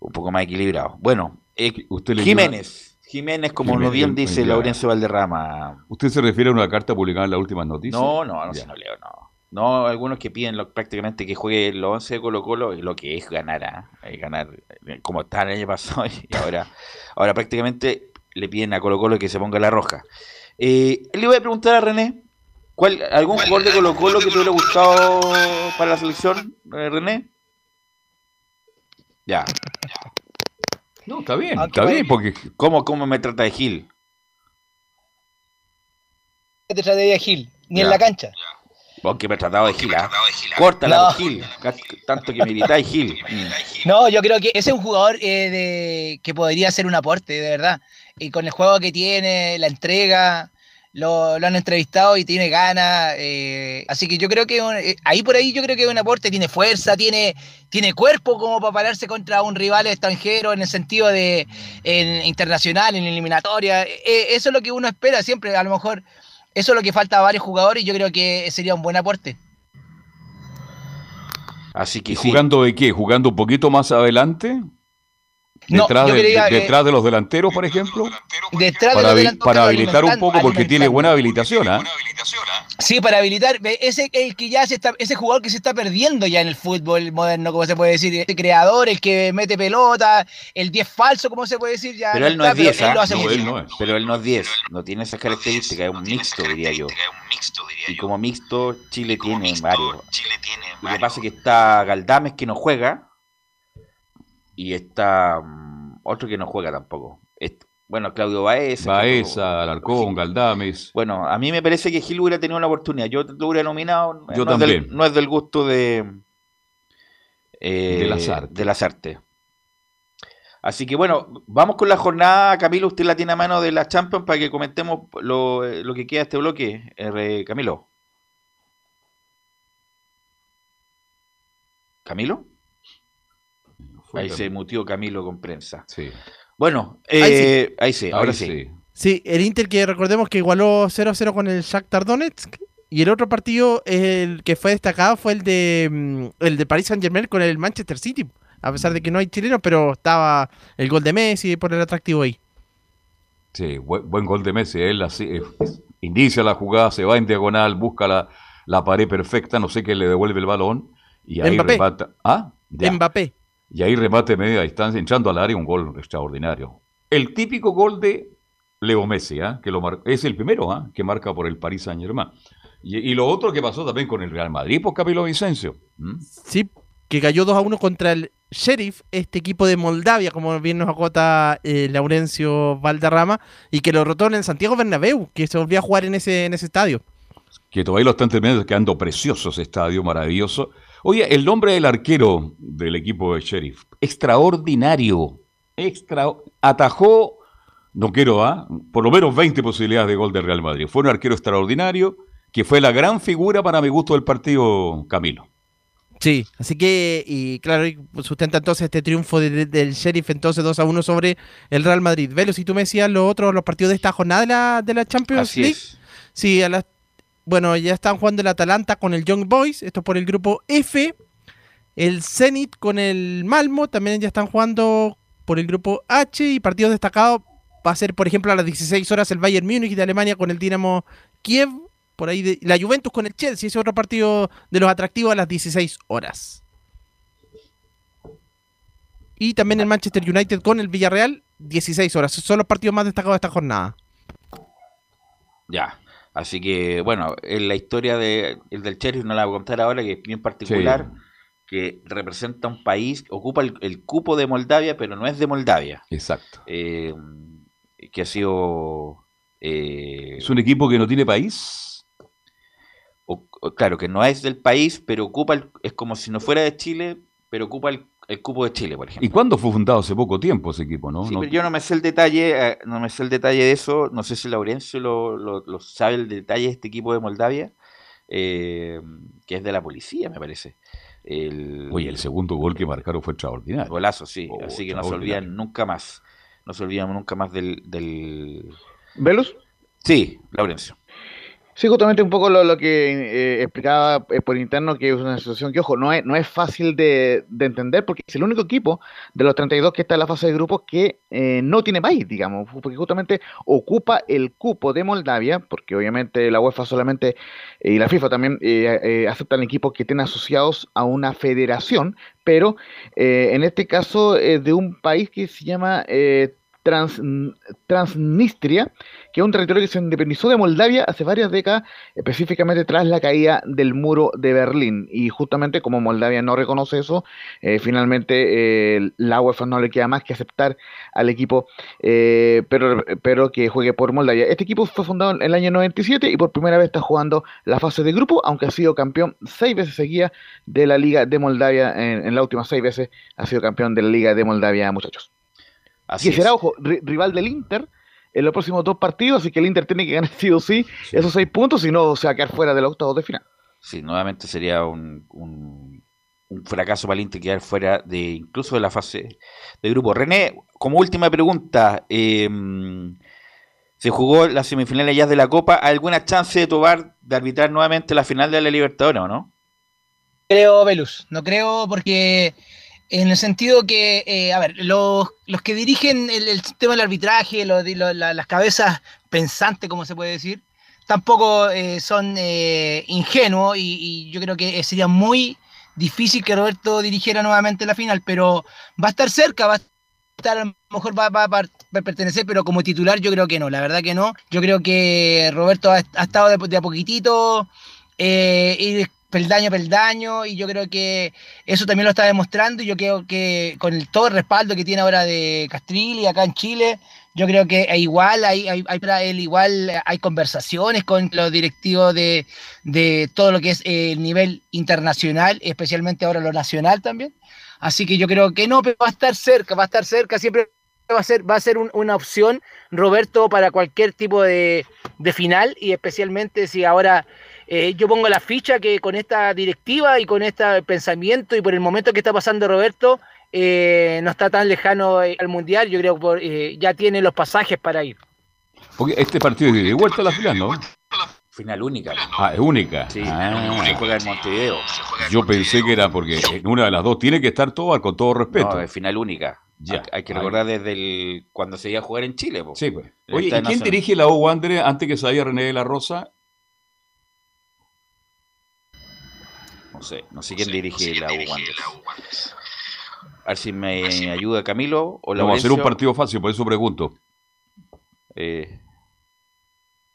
Un poco más equilibrado. Bueno, usted Jiménez. Jiménez, como lo bien dice Laurencio Valderrama. ¿Usted se refiere a una carta publicada en las últimas noticias? No, no, no, no leo, no. No, algunos que piden prácticamente que juegue los 11 de Colo Colo, lo que es ganar, ¿ah? ganar eh, como está el año pasado y ahora, ahora prácticamente le piden a Colo Colo que se ponga la roja. Eh, le voy a preguntar a René, ¿cuál, ¿algún jugador de Colo Colo que te hubiera gustado para la selección, eh, René? Ya. No, está bien, ah, está bien, porque ¿cómo, ¿cómo me trata de Gil? ¿Qué te trata de Gil? Ni en la cancha. Vos que me tratado de Gil, ¿ah? Córtala, Gil. Tanto que militáis Gil. No, yo creo que ese es un jugador eh, de, que podría ser un aporte, de verdad. Y con el juego que tiene, la entrega, lo, lo han entrevistado y tiene ganas. eh, así que yo creo que un- eh, ahí por ahí yo creo que es un aporte, tiene fuerza, tiene, tiene cuerpo como para pararse contra un rival extranjero en el sentido de en internacional, en eliminatoria. Eh, eso es lo que uno espera siempre. A lo mejor eso es lo que falta a varios jugadores y yo creo que sería un buen aporte. Así que ¿Y sí. jugando de qué? ¿Jugando un poquito más adelante? ¿Detrás, de, que- detrás de los delanteros, por ejemplo? Detrás de Para, los habi- delanteros, para pero habilitar un poco, porque tiene buena habilitación, ¿ah? Sí, para habilitar. Ese el que ya se está, ese jugador que se está perdiendo ya en el fútbol moderno, como se puede decir, este creador, el que mete pelota, el 10 falso, como se puede decir, ya. Pero él no está, es 10, él lo ¿ah? hace No, muy él bien. no es. Pero él no es 10, no tiene esas características, es un mixto, diría yo. Y como mixto, Chile tiene varios. Lo que pasa es que está Galdames que no juega y está mm, otro que no juega tampoco. Est- bueno, Claudio Baeza. Baeza, Alarcón, Galdames. Bueno, a mí me parece que Gil hubiera tenido una oportunidad. Yo lo hubiera nominado. Yo no Es también. del, no es del gusto de. eh, De Lazarte. de Lazarte. Así que bueno, vamos con la jornada. Camilo, usted la tiene a mano de la Champions para que comentemos lo, lo que queda de este bloque. R. Camilo. ¿Camilo? Ahí se mutió Camilo con prensa. Sí. Bueno, Ahí eh, ahí sí, ahora Ahí sí. Sí, el Inter que recordemos que igualó 0-0 con el Shakhtar Donetsk. Y el otro partido, el que fue destacado, fue el de mm, el de Paris Saint Germain con el Manchester City. A pesar de que no hay chilenos, pero estaba el gol de Messi por el atractivo ahí. Sí, buen, buen gol de Messi. Él así, eh, inicia la jugada, se va en diagonal, busca la, la pared perfecta, no sé qué le devuelve el balón. Y ahí Mbappé. remata. Ah, ya. Mbappé. Y ahí remate media distancia, entrando al área, un gol extraordinario. El típico gol de Leo Messi, ¿ah? que lo mar- es el primero ¿ah? que marca por el Paris Saint Germain. Y, y lo otro que pasó también con el Real Madrid, por Camilo Vicencio. ¿Mm? Sí, que cayó 2 a 1 contra el Sheriff, este equipo de Moldavia, como bien nos acota eh, Laurencio Valderrama, y que lo derrotó en el Santiago Bernabéu, que se volvió a jugar en ese, en ese estadio. que todavía lo están terminando, quedando precioso ese estadio, maravilloso. Oye, el nombre del arquero del equipo de Sheriff, extraordinario, extra, atajó, no quiero, ¿ah? por lo menos 20 posibilidades de gol del Real Madrid. Fue un arquero extraordinario, que fue la gran figura para mi gusto del partido, Camilo. Sí, así que, y claro, sustenta entonces este triunfo de- de- del Sheriff entonces 2 a 1 sobre el Real Madrid. Velo, si tú me decías los otros, los partidos de esta jornada de la, de la Champions Así League. es. Sí, a las, bueno, ya están jugando el Atalanta con el Young Boys, esto por el grupo F. El Zenit con el Malmo, también ya están jugando por el grupo H. Y partidos destacados va a ser, por ejemplo, a las 16 horas el Bayern Múnich de Alemania con el Dinamo Kiev. Por ahí la Juventus con el Chelsea, ese es otro partido de los atractivos a las 16 horas. Y también el Manchester United con el Villarreal, 16 horas. Son los partidos más destacados de esta jornada. Ya. Así que, bueno, en la historia de, el del Sheriff no la voy a contar ahora, que es bien particular, que representa un país, ocupa el, el cupo de Moldavia, pero no es de Moldavia, Exacto. eh, que ha sido... eh, Es un equipo que no tiene país. o- o- claro, que no es del país, pero ocupa, el- es como si no fuera de Chile, pero ocupa el, el cupo de Chile, por ejemplo. ¿Y cuándo fue fundado? Hace poco tiempo ese equipo, ¿no? Sí, No- pero yo no me sé el detalle, eh, no me sé el detalle de eso, no sé si Laurencio lo, lo- lo sabe el detalle de este equipo de Moldavia, eh, que es de la policía, me parece. El, Oye, el segundo gol que marcaron fue extraordinario. golazo, sí, Oh, así que no se olvidan nunca más, no se olvidan nunca más del... del... ¿Velus? Sí, Laurencio. Sí, justamente un poco lo, que eh, explicaba eh, por interno, que es una situación que, ojo, no es, no es fácil de, de entender porque es el único equipo de los 32 que está en la fase de grupos que eh, no tiene país, digamos, porque justamente ocupa el cupo de Moldavia, porque obviamente la UEFA solamente eh, y la FIFA también eh, aceptan equipos que estén asociados a una federación, pero en este caso es de un país que se llama Trans- Transnistria, que es un territorio que se independizó de Moldavia hace varias décadas, específicamente tras la caída del muro de Berlín. Y justamente como Moldavia no reconoce eso, eh, finalmente eh, la UEFA no le queda más que aceptar al equipo, eh, pero, pero que juegue por Moldavia. Este equipo fue fundado en el año 97 y por primera vez está jugando la fase de grupo, aunque ha sido campeón seis veces seguidas de la Liga de Moldavia, en, en las últimas seis veces ha sido campeón de la Liga de Moldavia, muchachos. Así que será, es. ojo, ri- rival del Inter en los próximos dos partidos, así que el Inter tiene que ganar sí o sí, esos seis puntos, si no se va a quedar fuera de los octavos de final. Sí, nuevamente sería un, un, fracaso para el Inter quedar fuera de incluso de la fase de grupo. René, como última pregunta, em, se jugó la semifinal ya de la Copa, ¿alguna chance de Tobar de arbitrar nuevamente la final de la Libertadores o no? Creo, Velus, no creo porque en el sentido que, eh, a ver, los, los, que dirigen el, sistema del arbitraje, las cabezas pensantes, como se puede decir, tampoco eh, son eh, ingenuos y, yo creo que sería muy difícil que Roberto dirigiera nuevamente la final, pero va a estar cerca, va a estar, a lo mejor va, a pertenecer, pero como titular yo creo que no, la verdad que no. Yo creo que Roberto ha, estado de, a poquitito, y peldaño a peldaño y yo creo que eso también lo está demostrando y yo creo que con todo el respaldo que tiene ahora de Castrilli acá en Chile, yo creo que igual hay, hay, hay él igual hay conversaciones con los directivos de, de todo lo que es el nivel internacional, especialmente ahora lo nacional también. Así que yo creo que no, pero va a estar cerca, va a estar cerca, siempre va a ser, va a ser una opción, Roberto, para cualquier tipo de, de final y especialmente si ahora eh, yo pongo la ficha que con esta directiva y con este pensamiento y por el momento que está pasando Roberto, eh, no está tan lejano eh, al Mundial, yo creo que ya tiene los pasajes para ir. Porque este partido es de vuelta a la final, ¿no? Final única. Ah, es única. Sí, ah. se juega en Montevideo. Yo pensé que era porque en una de las dos tiene que estar todo con todo respeto. No, es final única. Ya. Hay que recordar desde el, cuando se iba a jugar en Chile. Sí, pues. Oye, ¿y quién dirige la U Wander antes que salga René de la Rosa? No sé, no sé quién dirige la U A ver si me ayuda Camilo o Vamos a hacer un partido fácil, por eso pregunto. Eh,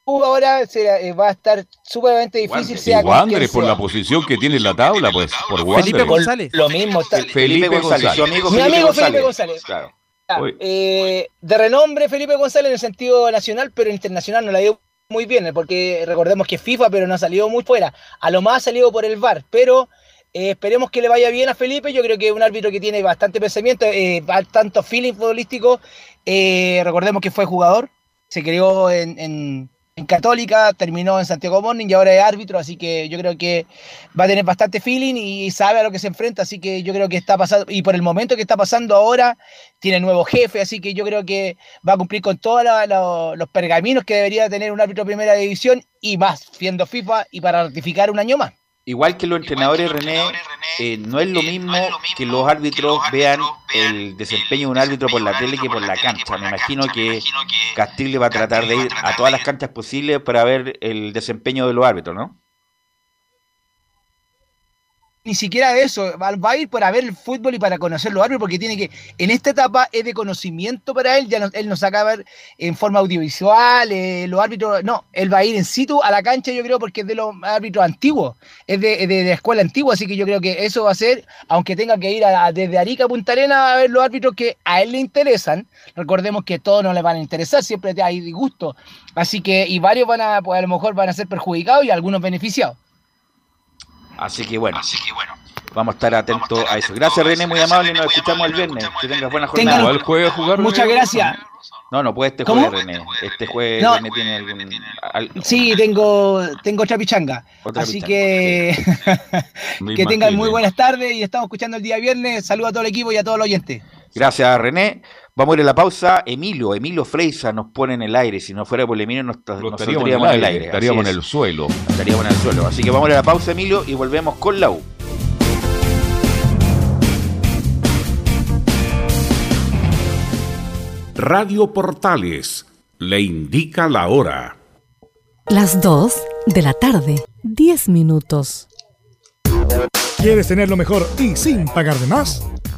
ahora eh, va a estar sumamente difícil. Sea Wander, por la posición que tiene en la tabla, pues, por Wander. Felipe González. Lo mismo. Está, Felipe, González, su amigo Mi amigo Felipe González. Claro. Eh, de renombre Felipe González en el sentido nacional, pero internacional no la dio muy bien, porque recordemos que FIFA, pero no ha salido muy fuera. A lo más ha salido por el VAR, pero eh, esperemos que le vaya bien a Felipe. Yo creo que es un árbitro que tiene bastante pensamiento, eh, tanto feeling futbolístico. Eh, recordemos que fue jugador, se creó en en Católica, terminó en Santiago Morning y ahora es árbitro, así que yo creo que va a tener bastante feeling y sabe a lo que se enfrenta, así que yo creo que está pasando, y por el momento que está pasando ahora, tiene nuevo jefe, así que yo creo que va a cumplir con todos los pergaminos que debería tener un árbitro de primera división y más, siendo FIFA y para ratificar un año más. Igual que los entrenadores, René, eh, no es lo mismo que los árbitros vean el desempeño de un árbitro por la tele que por la cancha. Me imagino que Castillo va a tratar de ir a todas las canchas posibles para ver el desempeño de los árbitros, ¿no? Ni siquiera eso, va a ir para ver el fútbol y para conocer los árbitros, porque tiene que, en esta etapa es de conocimiento para él, ya no, él nos saca a ver en forma audiovisual, eh, los árbitros, no, él va a ir en situ a la cancha, yo creo, porque es de los árbitros antiguos, es de, de, la escuela antigua, así que yo creo que eso va a ser, aunque tenga que ir desde Arica a Punta Arena a ver los árbitros que a él le interesan, recordemos que todos no le van a interesar, siempre hay disgusto, así que, y varios van a, pues a lo mejor van a ser perjudicados y algunos beneficiados. Así que bueno. Vamos a estar atentos a eso. Gracias René, muy amable, nos escuchamos el viernes. Que tengas buena jornada. ¿El jueves jugar? Muchas gracias. No, no puede este jueves, René. Este jueves René tiene algún... Sí, tengo, tengo otra pichanga. Así que que tengan muy buenas tardes y estamos escuchando el día viernes. Saludos a todo el equipo y a todos los oyentes. Gracias, René. Vamos a ir a la pausa. Emilio, Emilio Freisa nos pone en el aire. Si no fuera por Emilio, nos, estaríamos en el aire. Estaríamos en el suelo. Estaríamos en el suelo. Así que vamos a ir a la pausa, Emilio, y volvemos con la U. Radio Portales le indica la hora. Las 2 de la tarde, 10 minutos. ¿Quieres tener lo mejor y sin pagar de más?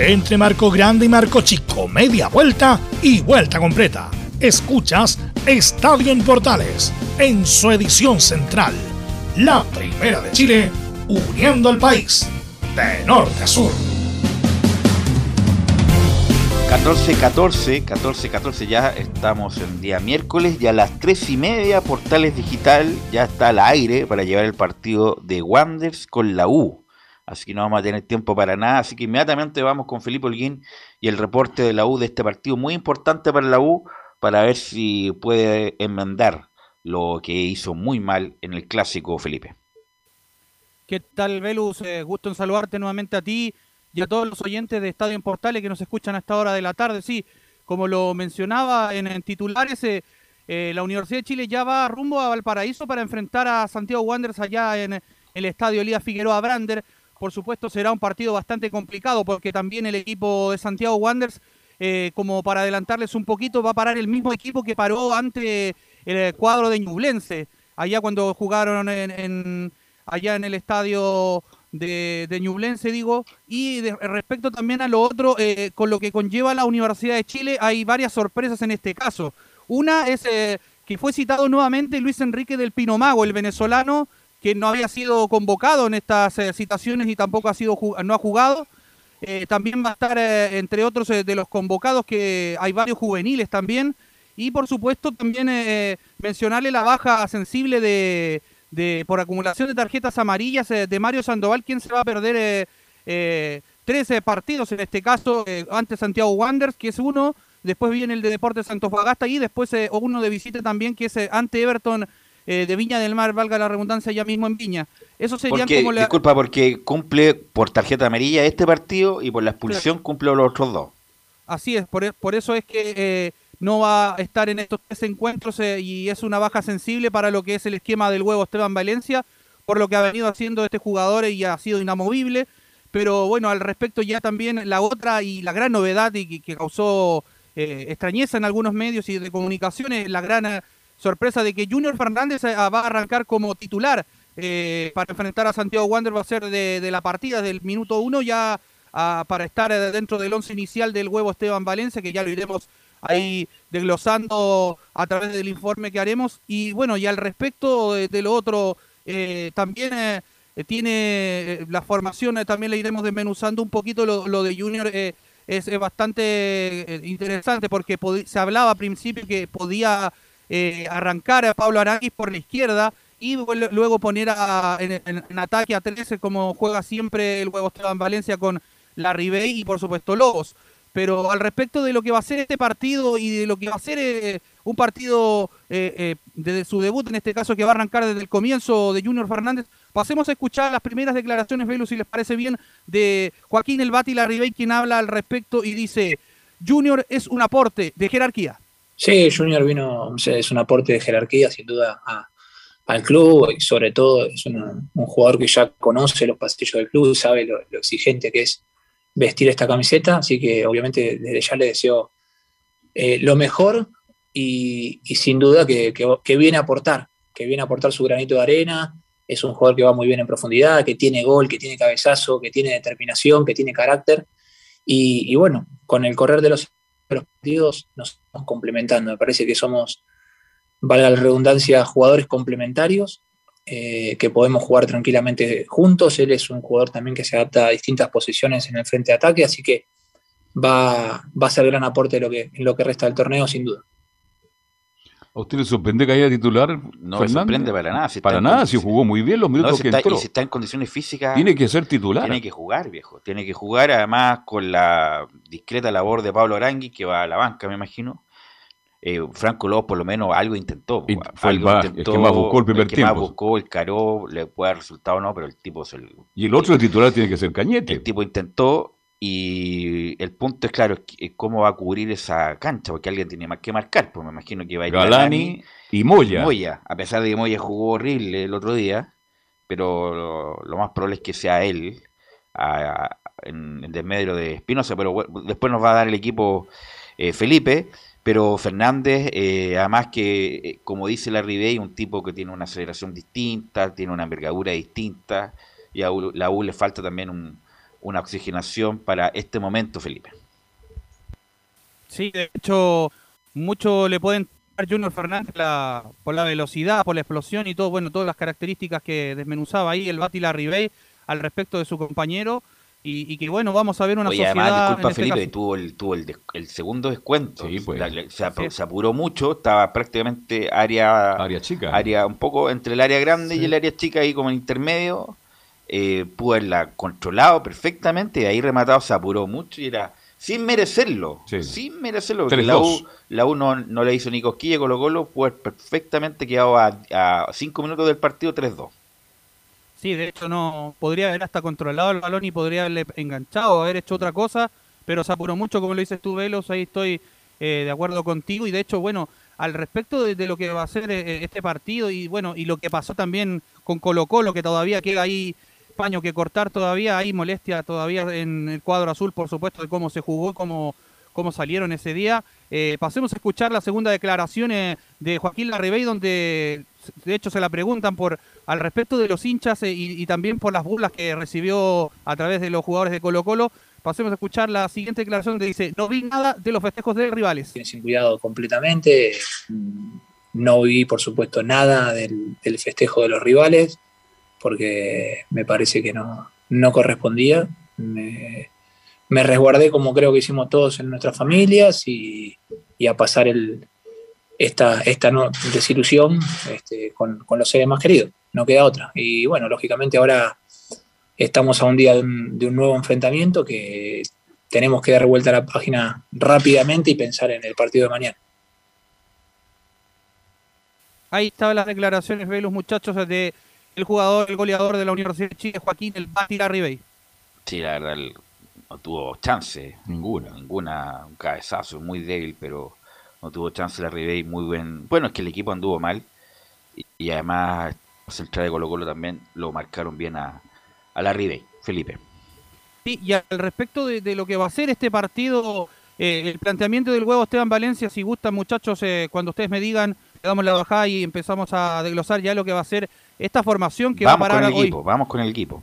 Entre Marco Grande y Marco Chico, media vuelta y vuelta completa. Escuchas Estadio en Portales, en su edición central. La primera de Chile, uniendo al país, de norte a sur. 14, 14, 14, 14, ya estamos en día miércoles, ya a las 3 y media, Portales Digital ya está al aire para llevar el partido de Wanders con la U. Así que no vamos a tener tiempo para nada. Así que inmediatamente vamos con Felipe Holguín y el reporte de la U de este partido muy importante para la U para ver si puede enmendar lo que hizo muy mal en el clásico, Felipe. ¿Qué tal, Velus? Gusto en saludarte nuevamente a ti y a todos los oyentes de Estadio en Portales que nos escuchan a esta hora de la tarde. Sí, como lo mencionaba en, titulares, eh, eh, la Universidad de Chile ya va rumbo a Valparaíso para enfrentar a Santiago Wanderers allá en el Estadio Elías Figueroa Brander por supuesto será un partido bastante complicado porque también el equipo de Santiago Wanderers, eh, como para adelantarles un poquito, va a parar el mismo equipo que paró ante el cuadro de Ñublense, allá cuando jugaron en, allá en el estadio de, de Ñublense, digo, y respecto también a lo otro, eh, con lo que conlleva la Universidad de Chile, hay varias sorpresas en este caso. Una es eh, que fue citado nuevamente Luis Enrique del Pinomago, el venezolano, que no había sido convocado en estas eh, citaciones y tampoco ha sido no ha jugado. Eh, también va a estar, eh, entre otros de los convocados, que hay varios juveniles también. Y por supuesto también mencionarle la baja sensible de, de, por acumulación de tarjetas amarillas de Mario Sandoval, quien se va a perder 13 partidos, en este caso, ante Santiago Wanderers, que es uno, después viene el de Deportes Santos Bagasta y después uno de visita también, que es ante Everton eh, de Viña del Mar, valga la redundancia, ya mismo en Viña. Eso sería como la... Disculpa, porque cumple por tarjeta amarilla este partido y por la expulsión cumple los otros dos. Así es, por, por eso es que eh, no va a estar en estos tres encuentros eh, y es una baja sensible para lo que es el esquema del huevo Esteban Valencia, por lo que ha venido haciendo este jugador y ha sido inamovible. Pero bueno, al respecto ya también la otra y la gran novedad y que, causó extrañeza en algunos medios y de comunicaciones, la gran sorpresa de que Junior Fernández eh, va a arrancar como titular eh, para enfrentar a Santiago Wander, va a ser de, la partida del minuto uno ya ah, para estar eh, dentro del once inicial del huevo Esteban Valencia, que ya lo iremos ahí desglosando a través del informe que haremos. Y bueno, y al respecto de, lo otro, también tiene la formación, también le iremos desmenuzando un poquito lo, de Junior. Es, es, bastante interesante porque se hablaba al principio que podía eh, arrancar a Pablo Aranguis por la izquierda y luego poner a, en, ataque a 13 como juega siempre el huevo Esteban Valencia con la Ribey y por supuesto Lobos. pero al respecto de lo que va a ser este partido y de lo que va a ser eh, un partido eh, eh, desde su debut, en este caso que va a arrancar desde el comienzo de Junior Fernández, pasemos a escuchar las primeras declaraciones, Velo, si les parece bien, de Joaquín El Bati Larribey, quien habla al respecto y dice, Junior es un aporte de jerarquía. Sí, Junior vino, es un aporte de jerarquía, sin duda, al club y sobre todo es un jugador que ya conoce los pasillos del club, sabe lo, exigente que es vestir esta camiseta, así que obviamente desde ya le deseo eh, lo mejor y, sin duda que, viene a aportar, que viene a aportar su granito de arena, es un jugador que va muy bien en profundidad, que tiene gol, que tiene cabezazo, que tiene determinación, que tiene carácter. Y bueno, con el correr de los los partidos nos estamos complementando. Me parece que somos, valga la redundancia, jugadores complementarios eh, que podemos jugar tranquilamente juntos. Él es un jugador también que se adapta a distintas posiciones en el frente de ataque, así que va, a ser gran aporte lo, que, en lo que resta del torneo, sin duda. ¿A usted le sorprende que haya titular? No me sorprende para nada. para nada, si jugó muy bien los minutos que entró. Y si está en condiciones físicas... Tiene que ser titular. Tiene que jugar, viejo. Tiene que jugar, además, con la discreta labor de Pablo Arangui, que va a la banca, me imagino. Eh, Franco López por lo menos algo intentó. fue el, que más buscó el primer el que más buscó, el caró, le puede dar resultado o no, pero el tipo... Es el, y el otro titular tiene que ser Cañete. El tipo intentó y el punto es claro, cómo va a cubrir esa cancha, porque alguien tiene más que marcar, pues me imagino que va a ir Galani y Moya. Moya, a pesar de que Moya jugó horrible el otro día, pero lo, más probable es que sea él en el desmedro de Espinosa, pero después nos va a dar el equipo eh, Felipe, pero Fernández, eh, además que, eh, como dice la Ribey, un tipo que tiene una aceleración distinta, tiene una envergadura distinta, y a la U le falta también un una oxigenación para este momento, Felipe. Sí, de hecho, mucho le pueden dar Junior Fernández por la velocidad, por la explosión y todo, bueno, todas las características que desmenuzaba ahí el Bati Ribey al respecto de su compañero. Y, que bueno, vamos a ver una sociedad. Además, disculpa, este Felipe, tuvo, el, tuvo el, segundo descuento. Pues. se, apuró mucho, estaba prácticamente área, área chica. Área un poco entre el área grande y el área chica, ahí como en intermedio eh, pudo haberla controlado perfectamente y ahí rematado se apuró mucho y era sin merecerlo, sin merecerlo, porque la U, la U no, le hizo ni cosquilla Colo Colo, pues perfectamente quedado a, a cinco minutos del partido 3-2. Sí, de hecho no podría haber hasta controlado el balón y podría haberle enganchado, haber hecho otra cosa, pero se apuró mucho, como lo dices tú, Velos, ahí estoy eh, de acuerdo contigo y de hecho, bueno, al respecto de, lo que va a ser eh, este partido y bueno, y lo que pasó también con Colo Colo, que todavía queda ahí paño que cortar todavía, hay molestia todavía en el cuadro azul, por supuesto, de cómo se jugó, cómo, cómo salieron ese día. Eh, pasemos a escuchar la segunda declaración eh, de Joaquín Larribey, donde de hecho se la preguntan por al respecto de los hinchas eh, y, también por las burlas que recibió a través de los jugadores de Colo Colo. Pasemos a escuchar la siguiente declaración donde dice, no vi nada de los festejos de rivales. Sin cuidado completamente, no vi por supuesto nada del festejo de los rivales porque me parece que no, no correspondía. Me, resguardé como creo que hicimos todos en nuestras familias y, a pasar el, esta, esta desilusión este, con, los seres más queridos. No queda otra. Y bueno, lógicamente ahora estamos a un día de un, nuevo enfrentamiento que tenemos que dar vuelta a la página rápidamente y pensar en el partido de mañana. Ahí estaban las declaraciones de los muchachos de el jugador, el goleador de la Universidad de Chile, Joaquín El Bati Ribey. Sí, la verdad, no tuvo chance, ninguna, ninguna, un cabezazo muy débil, pero no tuvo chance la Ribey, muy buen. Bueno, es que el equipo anduvo mal y, además el central de Colo Colo también lo marcaron bien a, a la Ribey, Felipe. Sí, y al respecto de, lo que va a ser este partido, eh, el planteamiento del huevo Esteban Valencia, si gustan muchachos, eh, cuando ustedes me digan, le damos la bajada y empezamos a desglosar ya lo que va a ser esta formación que va a parar con el equipo, Vamos con el equipo.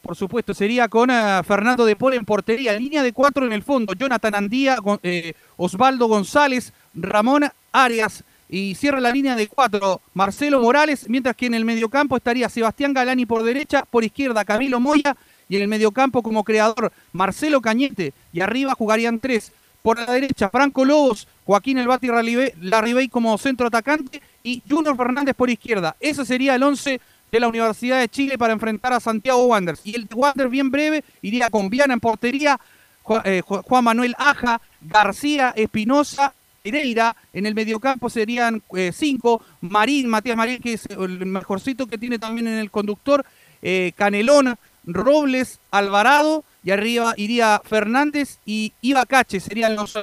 Por supuesto, sería con eh, Fernando de Paul en portería, línea de cuatro en el fondo, Jonathan Andía, eh, Osvaldo González, Ramón Arias y cierra la línea de cuatro Marcelo Morales, mientras que en el mediocampo estaría Sebastián Galani por derecha, por izquierda Camilo Moya y en el mediocampo como creador Marcelo Cañete y arriba jugarían tres. Por la derecha Franco Lobos, Joaquín El Bati Larribey como centro atacante y Junior Fernández por izquierda. Ese sería el 11 de la Universidad de Chile para enfrentar a Santiago Wanderers. Y el de Wanderers bien breve iría con Viana en portería, eh, Juan Manuel Aja, García, Espinosa, Pereira. En el mediocampo serían eh, cinco. Marín, Matías Marín, que es el mejorcito que tiene también en el conductor. Canelón, Robles, Alvarado. Y arriba iría Fernández y Ibacache. Serían los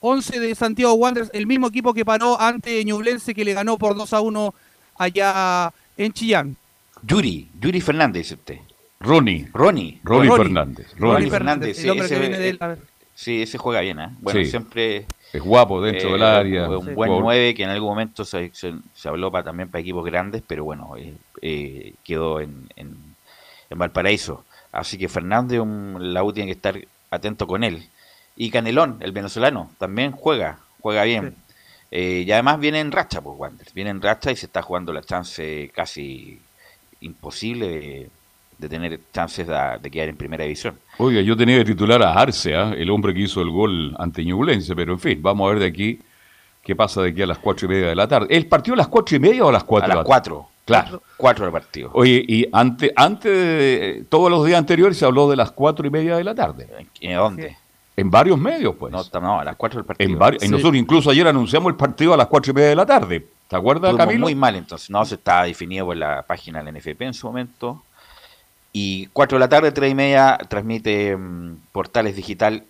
11 de Santiago Wanderers. El mismo equipo que paró ante Ñublense que le ganó por 2 a 1 allá en Chillán. Yuri, Yuri Fernández, usted. Ronnie. Ronnie. Ronnie Fernández. Ronnie Fernández. El hombre que viene de él. Sí, ese juega bien, ¿eh? Bueno, siempre... Es guapo dentro del eh, área. Un buen 9 que en algún momento se, habló para, también para equipos grandes, pero bueno, eh, eh, quedó en, en, Valparaíso. Así que Fernández, un, la U tiene que estar atento con él. Y Canelón, el venezolano, también juega, juega bien. y además viene en racha, pues Wander. Viene en racha y se está jugando la chance casi imposible de, tener chances de, quedar en primera división. Oiga, yo tenía que titular a Arce, ¿ah? el hombre que hizo el gol ante Ñublense, pero en fin, vamos a ver de aquí qué pasa de aquí a las cuatro y media de la tarde. ¿El partido a las cuatro y media o a las cuatro? A las cuatro. Claro. Cuatro del partido. Oye, y antes, antes de todos los días anteriores se habló de las cuatro y media de la tarde. ¿En dónde? En varios medios, pues. No, no, a las cuatro del partido. En varios, y nosotros incluso ayer anunciamos el partido a las cuatro y media de la tarde. ¿Te acuerdas, Camilo? Muy mal, entonces. No, se estaba definido por la página del NFP en su momento. Y 4 de la tarde, 3 y media, transmite mm, Portales Digital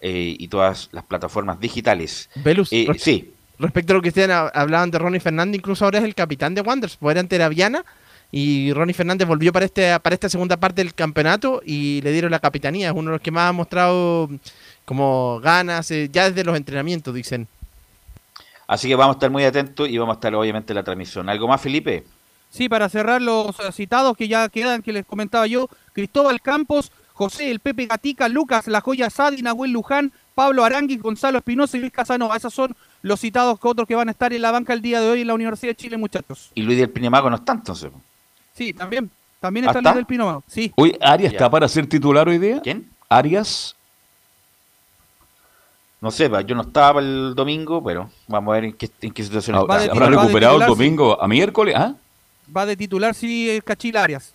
eh, y todas las plataformas digitales. Velus, eh, sí. Respecto a lo que ustedes hablaban de Ronnie Fernández, incluso ahora es el capitán de Wanderers, pues era ante la Viana y Ronnie Fernández volvió para este para esta segunda parte del campeonato y le dieron la capitanía. Es uno de los que más ha mostrado como ganas, eh, ya desde los entrenamientos, dicen. Así que vamos a estar muy atentos y vamos a estar obviamente en la transmisión. ¿Algo más, Felipe? Sí, para cerrar los citados que ya quedan, que les comentaba yo, Cristóbal Campos, José El Pepe Gatica, Lucas La Joya Sadi, Nahuel Luján, Pablo Arangui, Gonzalo Espinosa y Luis Casanova. Esos son los citados que otros que van a estar en la banca el día de hoy en la Universidad de Chile, muchachos. Y Luis del Pinemago no está entonces. Sí, también. También está Luis del Pinemago. Sí. Hoy Arias está para ser titular hoy día. ¿Quién? Arias no sé, yo no estaba el domingo, pero vamos a ver en qué, situación está. ¿Habrá recuperado el domingo a miércoles? ¿ah? Va de titular sí el Cachil Arias,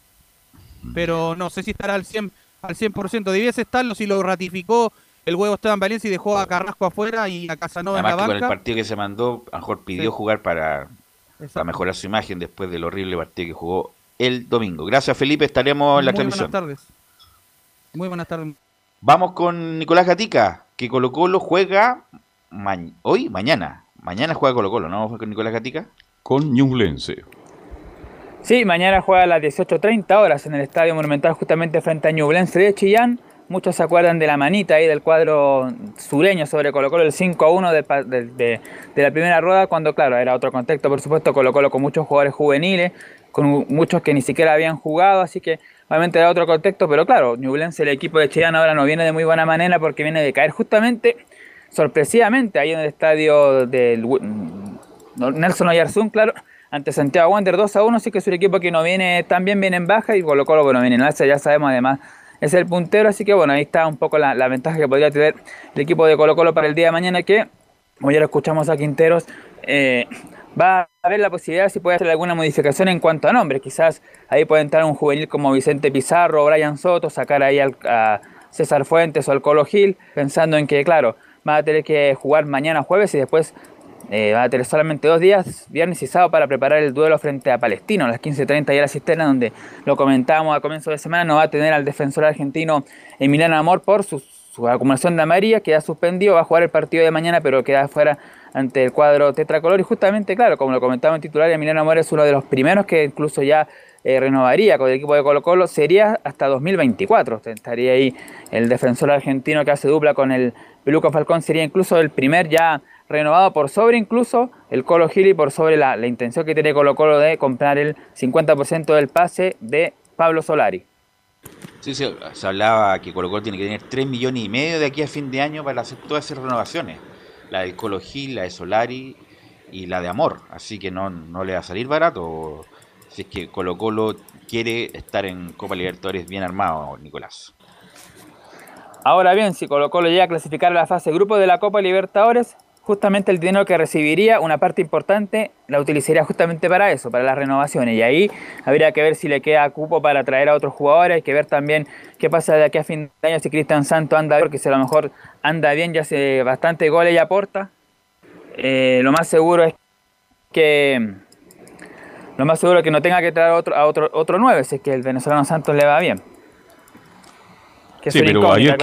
pero no sé si estará al 100%. Al 100%. Debiese estarlo si lo ratificó el huevo Esteban Valencia y dejó a Carrasco afuera y a Casanova en la banca. con el partido que se mandó, a lo mejor pidió jugar para, para, mejorar su imagen después del horrible partido que jugó el domingo. Gracias Felipe, estaremos en la transmisión. Muy buenas tardes. Muy buenas tardes. Vamos con Nicolás Gatica que Colo Colo juega hoy, mañana. Mañana juega Colo Colo, ¿no? Con Nicolás Gatica. Con Ñublense. Sí, mañana juega a las 18.30 horas en el Estadio Monumental justamente frente a Ñublense de Chillán. Muchos se acuerdan de la manita ahí del cuadro sureño sobre Colo Colo, el 5 a 1 de, de, la primera rueda, cuando claro, era otro contexto, por supuesto, Colo Colo con muchos jugadores juveniles, con muchos que ni siquiera habían jugado, así que obviamente era otro contexto, pero claro, Ñublense, el equipo de Chillán ahora no viene de muy buena manera porque viene de caer justamente, sorpresivamente, ahí en el estadio del Nelson Oyarzún, claro, ante Santiago Wander 2 a 1, así que es un equipo que no viene tan bien, viene en baja y Colo Colo no viene en alza, ya sabemos además es el puntero, así que bueno, ahí está un poco la, ventaja que podría tener el equipo de Colo Colo para el día de mañana que, como ya lo escuchamos a Quinteros, eh, va a haber la posibilidad si puede hacer alguna modificación en cuanto a nombres. Quizás ahí puede entrar un juvenil como Vicente Pizarro o Brian Soto, sacar ahí al, a César Fuentes o al Colo Gil, pensando en que, claro, va a tener que jugar mañana jueves y después eh, va a tener solamente dos días, viernes y sábado, para preparar el duelo frente a Palestino a las 15.30 y a la cisterna, donde lo comentábamos a comienzo de semana, no va a tener al defensor argentino Emiliano Amor por su, acumulación de amarilla, que ha suspendido, va a jugar el partido de mañana, pero queda fuera ante el cuadro tetracolor. Y justamente, claro, como lo comentaba en titular, Emiliano Amor es uno de los primeros que incluso ya eh, renovaría con el equipo de Colo Colo, sería hasta 2024. Estaría ahí el defensor argentino que hace dupla con el Peluca Falcón, sería incluso el primer ya renovado por sobre incluso el Colo Gili, por sobre la, intención que tiene Colo Colo de comprar el 50% del pase de Pablo Solari. Sí, sí, se hablaba que Colo Colo tiene que tener 3 millones y medio de aquí a fin de año para hacer todas esas renovaciones. La del Colo Gil, la de Solari y la de Amor. Así que no, no le va a salir barato si es que Colo Colo quiere estar en Copa Libertadores bien armado, Nicolás. Ahora bien, si Colo Colo llega a clasificar a la fase grupo de la Copa Libertadores, justamente el dinero que recibiría, una parte importante, la utilizaría justamente para eso, para las renovaciones. Y ahí habría que ver si le queda cupo para traer a otros jugadores, hay que ver también qué pasa de aquí a fin de año si Cristian Santo anda, porque si a lo mejor anda bien, ya hace bastante goles y aporta. Eh, lo más seguro es que lo más seguro es que no tenga que traer otro, a otro, otro 9, si es que el venezolano Santos le va bien. Que sí, pero ayer,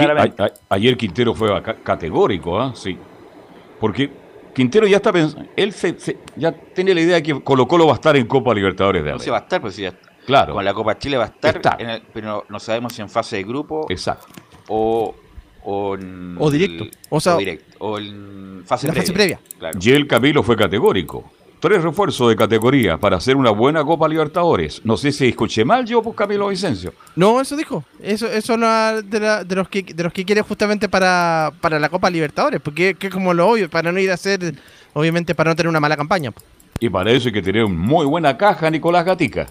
ayer, Quintero fue categórico, ¿ah? Sí. Porque Quintero ya está pensando, él ya tiene la idea de que Colo Colo va a estar en Copa Libertadores de No se va a estar, pues ya Claro. Con la Copa Chile va a estar, pero no sabemos si en fase de grupo. Exacto. O, o, en, o directo. O, sea, o, directo. o en fase la previa. Fase previa. Claro. Y el Camilo fue categórico. Tres refuerzos de categoría para hacer una buena Copa Libertadores. No sé si escuché mal yo, pues Camilo Vicencio. No, eso dijo. Eso, eso es de, de, los que de los que quiere justamente para, para la Copa Libertadores, porque es como lo obvio, para no ir a hacer, obviamente para no tener una mala campaña. Y para eso hay que tener una muy buena caja, Nicolás Gatica.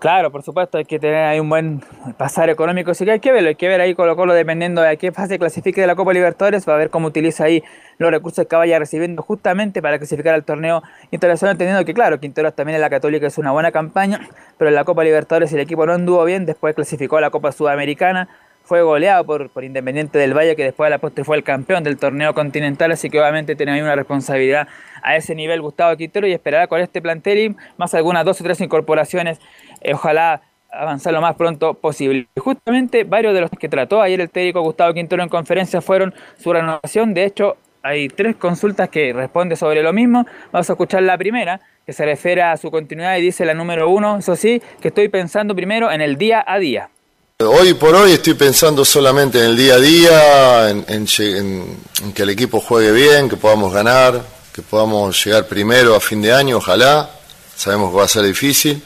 Claro, por supuesto, hay que tener ahí un buen pasar económico, así que hay que verlo, hay que ver ahí Colo dependiendo de a qué fase clasifique de la Copa Libertadores, va a ver cómo utiliza ahí los recursos que vaya recibiendo justamente para clasificar al torneo internacional, entendiendo que claro, Quinteros también en la Católica es una buena campaña, pero en la Copa Libertadores el equipo no anduvo bien, después clasificó a la Copa Sudamericana, fue goleado por, por Independiente del Valle, que después de la postre fue el campeón del torneo continental, así que obviamente tiene ahí una responsabilidad a ese nivel Gustavo Quintero y esperará con este plantel y más algunas dos o tres incorporaciones eh, ojalá avanzar lo más pronto posible. Justamente varios de los que trató ayer el técnico Gustavo Quintero en conferencia fueron su renovación. De hecho, hay tres consultas que responden sobre lo mismo. Vamos a escuchar la primera, que se refiere a su continuidad y dice la número uno, eso sí, que estoy pensando primero en el día a día. Hoy por hoy estoy pensando solamente en el día a día, en, en que el equipo juegue bien, que podamos ganar, que podamos llegar primero a fin de año, ojalá. Sabemos que va a ser difícil.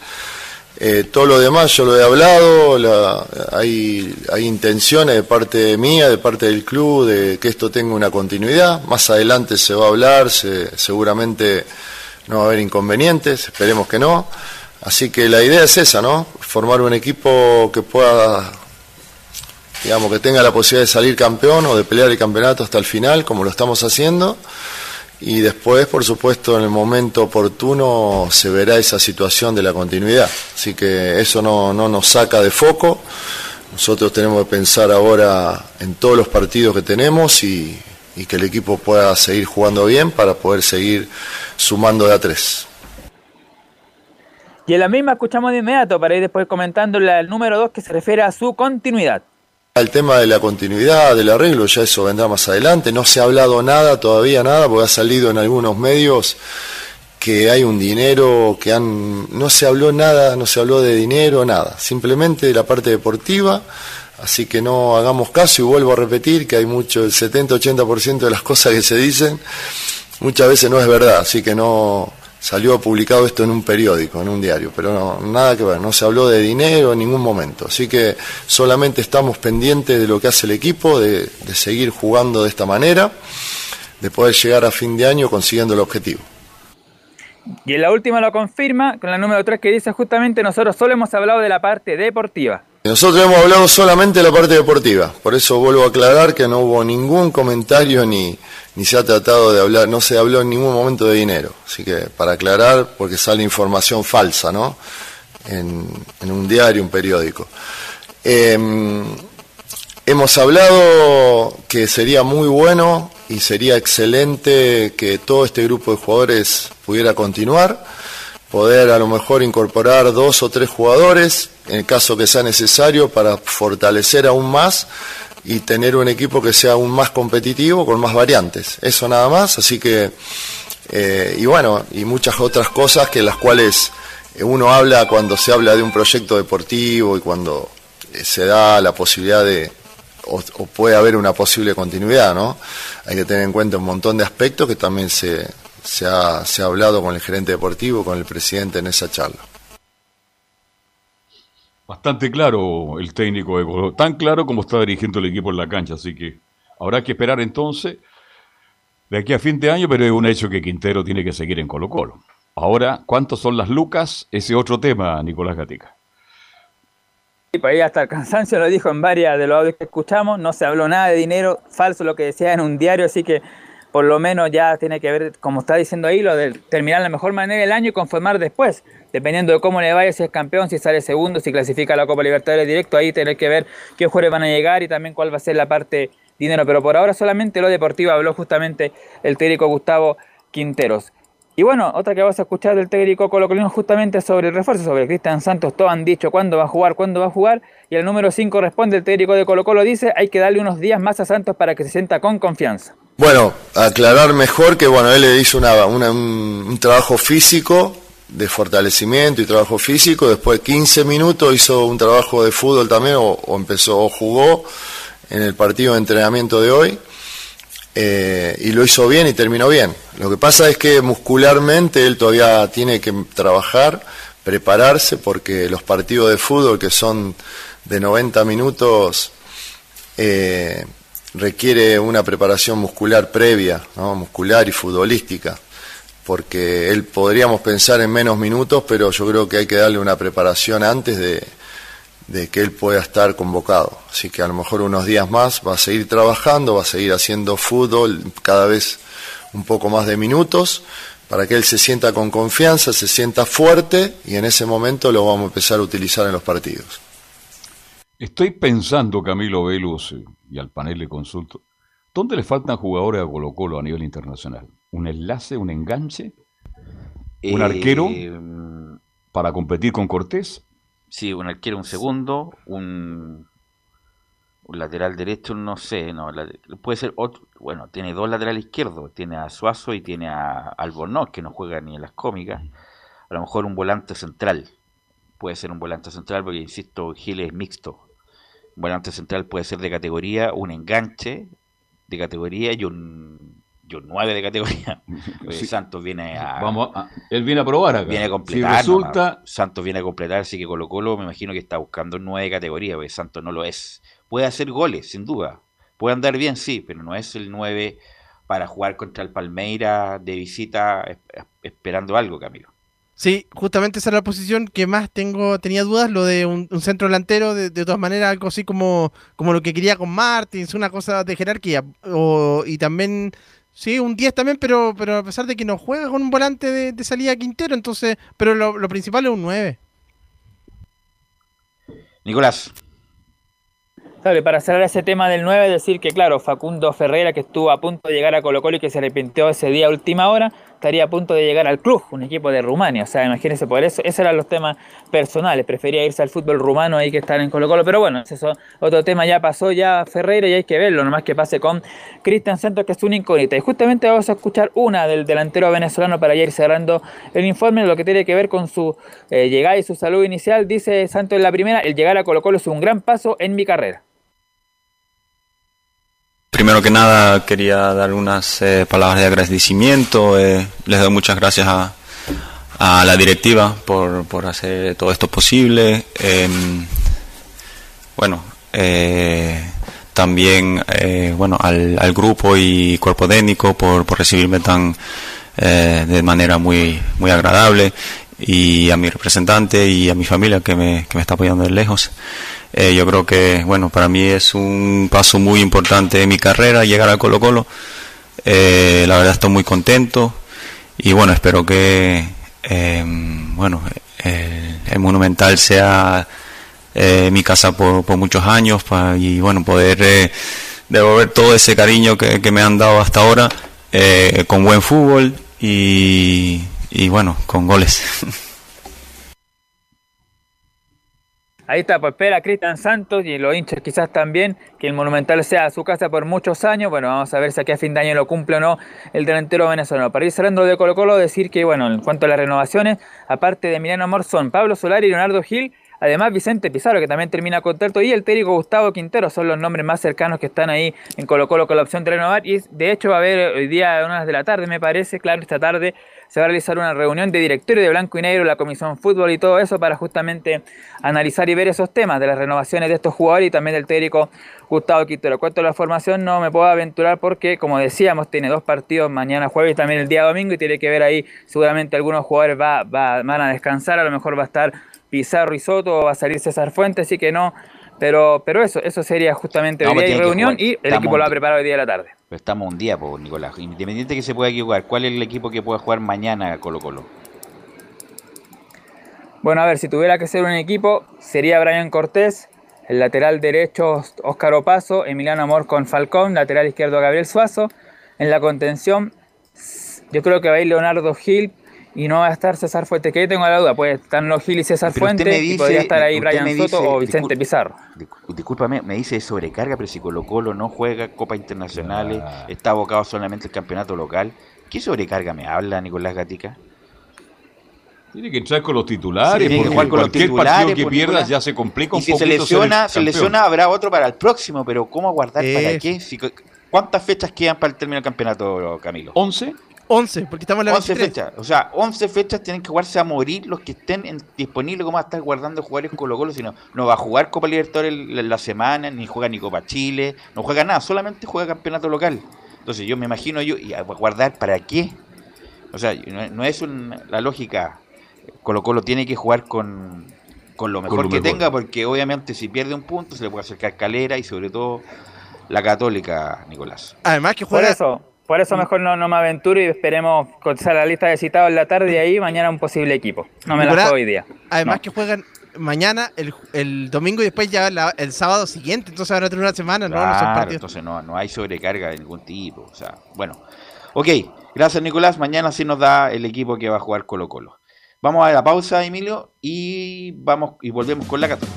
Eh, todo lo demás yo lo he hablado, hay, hay intenciones de parte mía, de parte del club, de que esto tenga una continuidad. Más adelante se va a hablar, seguramente no va a haber inconvenientes, esperemos que no. Así que la idea es esa, ¿no? Formar un equipo que pueda, digamos, que tenga la posibilidad de salir campeón o de pelear el campeonato hasta el final, como lo estamos haciendo y después, por supuesto, en el momento oportuno se verá esa situación de la continuidad. Así que eso no, nos saca de foco. Nosotros tenemos que pensar ahora en todos los partidos que tenemos y, que el equipo pueda seguir jugando bien para poder seguir sumando de a tres. Y en la misma escuchamos de inmediato para ir después comentando el número dos que se refiere a su continuidad. El tema de la continuidad, del arreglo, ya eso vendrá más adelante. No se ha hablado nada, todavía nada, porque ha salido en algunos medios que hay un dinero, que han... No se habló nada, no se habló de dinero, nada. Simplemente de la parte deportiva, así que no hagamos caso y vuelvo a repetir que hay mucho, el 70-80% de las cosas que se dicen muchas veces no es verdad, así que no salió publicado esto en un periódico, en un diario, pero no, nada que ver, no se habló de dinero en ningún momento. Así que solamente estamos pendientes de lo que hace el equipo, de, seguir jugando de esta manera, de poder llegar a fin de año consiguiendo el objetivo. Y en la última lo confirma con la número 3 que dice justamente nosotros solo hemos hablado de la parte deportiva. Nosotros hemos hablado solamente de la parte deportiva, por eso vuelvo a aclarar que no hubo ningún comentario ni, ni se ha tratado de hablar, no se habló en ningún momento de dinero. Así que para aclarar, porque sale información falsa, ¿no? En, un diario, un periódico. Em, hemos hablado que sería muy bueno y sería excelente que todo este grupo de jugadores pudiera continuar poder a lo mejor incorporar dos o tres jugadores, en el caso que sea necesario, para fortalecer aún más y tener un equipo que sea aún más competitivo, con más variantes. Eso nada más, así que, eh, y bueno, y muchas otras cosas que las cuales uno habla cuando se habla de un proyecto deportivo y cuando eh, se da la posibilidad de, o, o, puede haber una posible continuidad, ¿no? Hay que tener en cuenta un montón de aspectos que también se, se ha, hablado con el gerente deportivo, con el presidente en esa charla. Bastante claro el técnico de Colo, tan claro como está dirigiendo el equipo en la cancha, así que habrá que esperar entonces de aquí a fin de año, pero es un hecho que Quintero tiene que seguir en Colo Colo. Ahora, ¿cuántos son las lucas? Ese otro tema, Nicolás Gatica. por ahí hasta el cansancio lo dijo en varias de los audios que escuchamos, no se habló nada de dinero, falso lo que decía en un diario, así que por lo menos ya tiene que ver, como está diciendo ahí, lo de terminar de la mejor manera el año y conformar después, dependiendo de cómo le vaya, si es campeón, si sale segundo, si clasifica a la Copa Libertadores directo, ahí tener que ver qué jugadores van a llegar y también cuál va a ser la parte dinero, pero por ahora solamente lo deportivo habló justamente el técnico Gustavo Quinteros. Y bueno, otra que vamos a escuchar del técnico colocolino justamente sobre el refuerzo, sobre Cristian Santos, todos han dicho cuándo va a jugar, cuándo va a jugar, y el número 5 responde el técnico de Colo Colo, dice, hay que darle unos días más a Santos para que se sienta con confianza. Bueno, aclarar mejor que bueno, él le hizo una, una, un, un, trabajo físico de fortalecimiento y trabajo físico, después de 15 minutos hizo un trabajo de fútbol también, o, empezó, o jugó en el partido de entrenamiento de hoy eh, y lo hizo bien y terminó bien. Lo que pasa es que muscularmente él todavía tiene que trabajar, prepararse, porque los partidos de fútbol que son de 90 minutos eh, requiere una preparación muscular previa, ¿no? muscular y futbolística, porque él podríamos pensar en menos minutos, pero yo creo que hay que darle una preparación antes de, que él pueda estar convocado. Así que a lo mejor unos días más va a seguir trabajando, va a seguir haciendo fútbol cada vez un poco más de minutos para que él se sienta con confianza, se sienta fuerte y en ese momento lo vamos a empezar a utilizar en los partidos. Estoy pensando, Camilo Velos, y al panel de consulto, ¿dónde le faltan jugadores a Colo Colo a nivel internacional? ¿Un enlace, un enganche? ¿Un Eh, arquero para competir con Cortés? Sí, un arquero, un segundo, un, un lateral derecho, no sé, no, la- puede ser otro, bueno, tiene dos laterales izquierdos, tiene a Suazo y tiene a Albornoz, que no juega ni en las cómicas, a lo mejor un volante central, puede ser un volante central, porque insisto, Gil es mixto, un volante central puede ser de categoría, un enganche de categoría y un, y un 9 de categoría. Sí. Santos viene a... Vamos a- él viene a probar acá. Viene a Si completar. resulta- nomás. Santos viene a completar, así que Colo Colo me imagino que está buscando un 9 de categoría, porque Santos no lo es. Puede hacer goles, sin duda. Puede andar bien, sí, pero no es el 9 para jugar contra el Palmeira de visita es- es- esperando algo, Camilo. Sí, justamente esa es la posición que más tengo tenía dudas, lo de un, un centro delantero, de, de todas maneras, algo así como, como lo que quería con Martins, una cosa de jerarquía. O, y también, sí, un 10 también, pero, pero a pesar de que no juega con un volante de, de salida Quintero, entonces, pero lo, lo principal es un 9. Nicolás. Y para cerrar ese tema del 9, decir que, claro, Facundo Ferreira, que estuvo a punto de llegar a Colo Colo y que se arrepintió ese día a última hora, estaría a punto de llegar al club, un equipo de Rumania. O sea, imagínense, por eso, esos eran los temas personales. Prefería irse al fútbol rumano ahí que estar en Colo Colo. Pero bueno, eso otro tema ya pasó ya Ferreira y hay que verlo, nomás que pase con Cristian Santos, que es una incógnita. Y justamente vamos a escuchar una del delantero venezolano para ir cerrando el informe, lo que tiene que ver con su eh, llegada y su salud inicial. Dice Santos en la primera, el llegar a Colo Colo es un gran paso en mi carrera. Primero que nada quería dar unas eh, palabras de agradecimiento. eh, les doy muchas gracias a, a la directiva por, por hacer todo esto posible. Em, bueno, eh, también eh, bueno al, al grupo y cuerpo técnico por, por recibirme tan eh, de manera muy muy agradable y a mi representante y a mi familia que me, que me está apoyando de lejos. Eh, yo creo que, bueno, para mí es un paso muy importante en mi carrera llegar al Colo Colo. Eh, la verdad estoy muy contento y bueno, espero que, eh, bueno, el, Monumental sea eh, mi casa por, muchos años pa- y bueno, poder devolver todo ese cariño que, que me han dado hasta ahora con buen fútbol y, y bueno, con goles. Ahí está, pues espera Cristian Santos y los hinchas quizás también que el Monumental sea su casa por muchos años. Bueno, vamos a ver si aquí a fin de año lo cumple o no el delantero venezolano. Para ir cerrando de Colo Colo, decir que, bueno, en cuanto a las renovaciones, aparte de Emiliano Morzón, Pablo Solari y Leonardo Gil, además Vicente Pizarro, que también termina contrato, y el técnico Gustavo Quintero, son los nombres más cercanos que están ahí en Colo Colo con la opción de renovar. Y de hecho va a haber hoy día a unas de la tarde, me parece, claro, esta tarde se va a realizar una reunión de directorio de Blanco y Negro, la Comisión Fútbol y todo eso para justamente analizar y ver esos temas de las renovaciones de estos jugadores y también del técnico Gustavo Quintero. Cuanto a la formación no me puedo aventurar porque, como decíamos, tiene dos partidos mañana jueves y también el día domingo y tiene que ver ahí, seguramente algunos jugadores va, va- van a descansar, a lo mejor va a estar Pizarro y Soto, va a salir César Fuentes, así que no. Pero, pero eso, eso sería justamente No, hoy día hay reunión jugar. y el equipo lo va a preparar hoy día de la tarde. Pero estamos un día, pues, Nicolás. Independiente que se pueda equivocar, ¿cuál es el equipo que pueda jugar mañana Colo Colo? Bueno, a ver, si tuviera que ser un equipo, sería Brian Cortés, el lateral derecho Óscar Opaso, Emiliano Amor con Falcón, lateral izquierdo Gabriel Suazo. En la contención, yo creo que va a ir Leonardo Gil y no va a estar César Fuentes, que ahí tengo la duda, puede estar no Gil y César Pero usted Fuentes me y podría estar ahí Brian Soto o Vicente discul- Pizarro. Discú- Discúlpame, me dice sobrecarga, pero si Colo Colo no juega Copa Internacionales, está abocado solamente al campeonato local. ¿Qué sobrecarga me habla Nicolás Gatica? Tiene que entrar con los titulares, Sí, porque jugar con los cualquier titulares, partido que pues, pierdas ya se complica Y un si se poquito ser lesiona, se lesiona, habrá otro para el próximo, pero ¿cómo aguardar para Eso. qué? Si- ¿Cuántas fechas quedan para el término del campeonato, Camilo? ¿11? 11, porque estamos en la 11 23. fechas. O sea, 11 fechas tienen que jugarse a morir los que estén en- disponibles. ¿Cómo va a estar guardando jugadores Colo Colo? Si no, no va a jugar Copa Libertadores la, la semana, ni juega ni Copa Chile, no juega nada, solamente juega campeonato local. Entonces yo me imagino yo, ¿y a guardar para qué? O sea, no, no es un- la lógica. Colo Colo tiene que jugar con, con lo mejor lo que mejor. tenga, porque obviamente si pierde un punto se le puede acercar Calera y sobre todo la Católica, Nicolás. Además que Por juega eso, por eso mejor no, no me aventuro y esperemos cotizar la lista de citados en la tarde y ahí mañana un posible equipo. No me la juego hoy día. Además No. que juegan mañana, el, el domingo y después ya la- el sábado siguiente. Entonces ahora tener una semana, no, no son entonces no, no hay sobrecarga de ningún tipo. O sea, bueno. Ok, gracias Nicolás. Mañana sí nos da el equipo que va a jugar Colo Colo. Vamos a la pausa, Emilio, y vamos y volvemos con la Católica.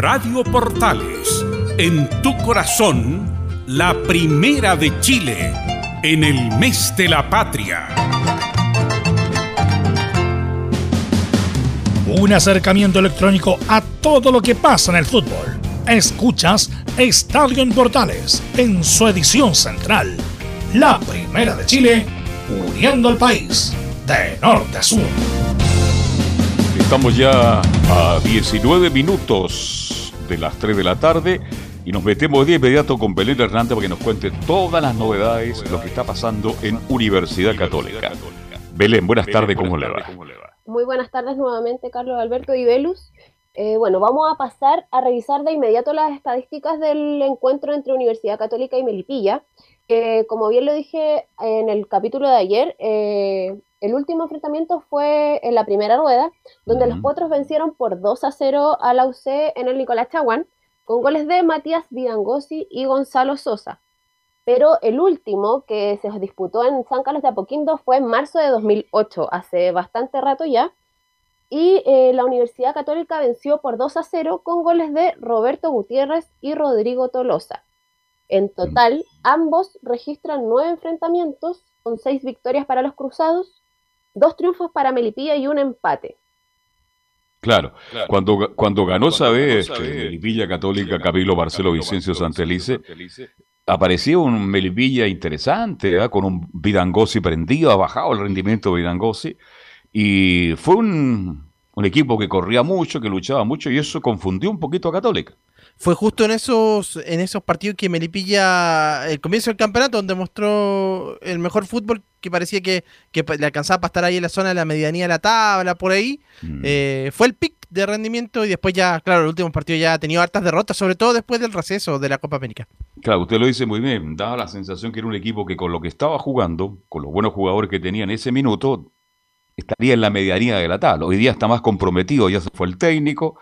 Radio Portales, en tu corazón, la primera de Chile, en el mes de la patria. Un acercamiento electrónico a todo lo que pasa en el fútbol. Escuchas Estadio en Portales en su edición central. La primera de Chile, uniendo al país de norte a sur. Estamos ya a 19 minutos de las 3 de la tarde y nos metemos de inmediato con Belén Hernández para que nos cuente todas las novedades, lo que está pasando en Universidad Católica. Belén, buenas tardes, ¿cómo le va? Muy buenas tardes nuevamente, Carlos Alberto y Velus. Eh, bueno, vamos a pasar a revisar de inmediato las estadísticas del encuentro entre Universidad Católica y Melipilla. Que como bien lo dije en el capítulo de ayer, eh, el último enfrentamiento fue en la primera rueda, donde los Potros vencieron por 2 a 0 a la UC en el Nicolás Chaguán, con goles de Matías Vidangosi y Gonzalo Sosa. Pero el último que se disputó en San Carlos de Apoquindo fue en marzo de 2008, hace bastante rato ya, y eh, la Universidad Católica venció por 2 a 0 con goles de Roberto Gutiérrez y Rodrigo Tolosa. En total, ambos registran nueve enfrentamientos con seis victorias para los cruzados, dos triunfos para Melipilla y un empate. Claro, Cuando, cuando ganó Sabe, este, Melipilla Católica, Camilo Marcelo Vicencio Santelice, aparecía un Melipilla interesante, con un Vidangosi prendido, ha bajado el rendimiento de Vidangosi, y fue un, un equipo que corría mucho, que luchaba mucho, y eso confundió un poquito a Católica fue justo en esos en esos partidos que Melipilla, el comienzo del campeonato, donde mostró el mejor fútbol que parecía que, le alcanzaba para estar ahí en la zona de la medianía de la tabla, por ahí. Mm. Eh, fue el pic de rendimiento y después ya, claro, el último partido ya ha tenido hartas derrotas, sobre todo después del receso de la Copa América. Claro, usted lo dice muy bien, daba la sensación que era un equipo que con lo que estaba jugando, con los buenos jugadores que tenía en ese minuto, estaría en la medianía de la tabla. Hoy día está más comprometido, ya se fue el técnico,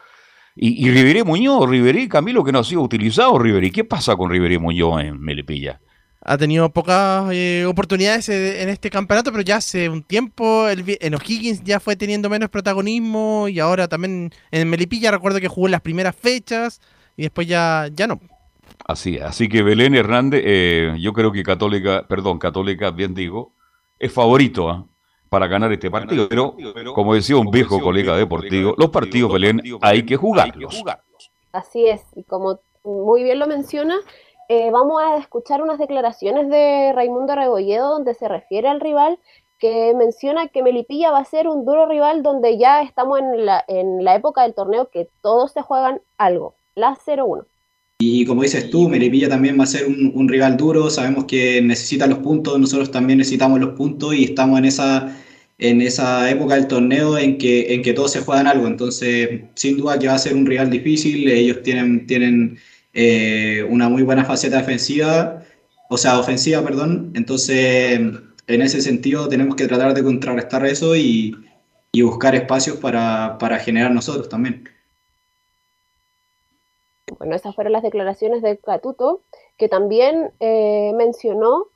y, y Riveré Muñoz, Riveré Camilo, que no ha sido utilizado, Riveré. ¿Qué pasa con Riveré Muñoz en Melipilla? Ha tenido pocas eh, oportunidades en este campeonato, pero ya hace un tiempo en O'Higgins ya fue teniendo menos protagonismo y ahora también en Melipilla recuerdo que jugó en las primeras fechas y después ya, ya no. Así, así que Belén Hernández, eh, yo creo que Católica, perdón, Católica, bien digo, es favorito. ¿ah? Para ganar este partido. Pero, como decía un viejo colega deportivo, los partidos Belén hay que jugarlos. Así es, y como muy bien lo menciona, eh, vamos a escuchar unas declaraciones de Raimundo Rebolledo donde se refiere al rival que menciona que Melipilla va a ser un duro rival donde ya estamos en la, en la época del torneo que todos se juegan algo, la 0-1. Y como dices tú, Melipilla también va a ser un, rival duro, sabemos que necesita los puntos, nosotros también necesitamos los puntos y estamos en esa, en esa época del torneo en que, en que todos se juegan algo, entonces sin duda que va a ser un rival difícil, ellos tienen, tienen eh, una muy buena faceta defensiva, o sea, ofensiva, perdón, entonces en ese sentido tenemos que tratar de contrarrestar eso y, y buscar espacios para, para generar nosotros también. Bueno, esas fueron las declaraciones de Catuto, que también eh, mencionó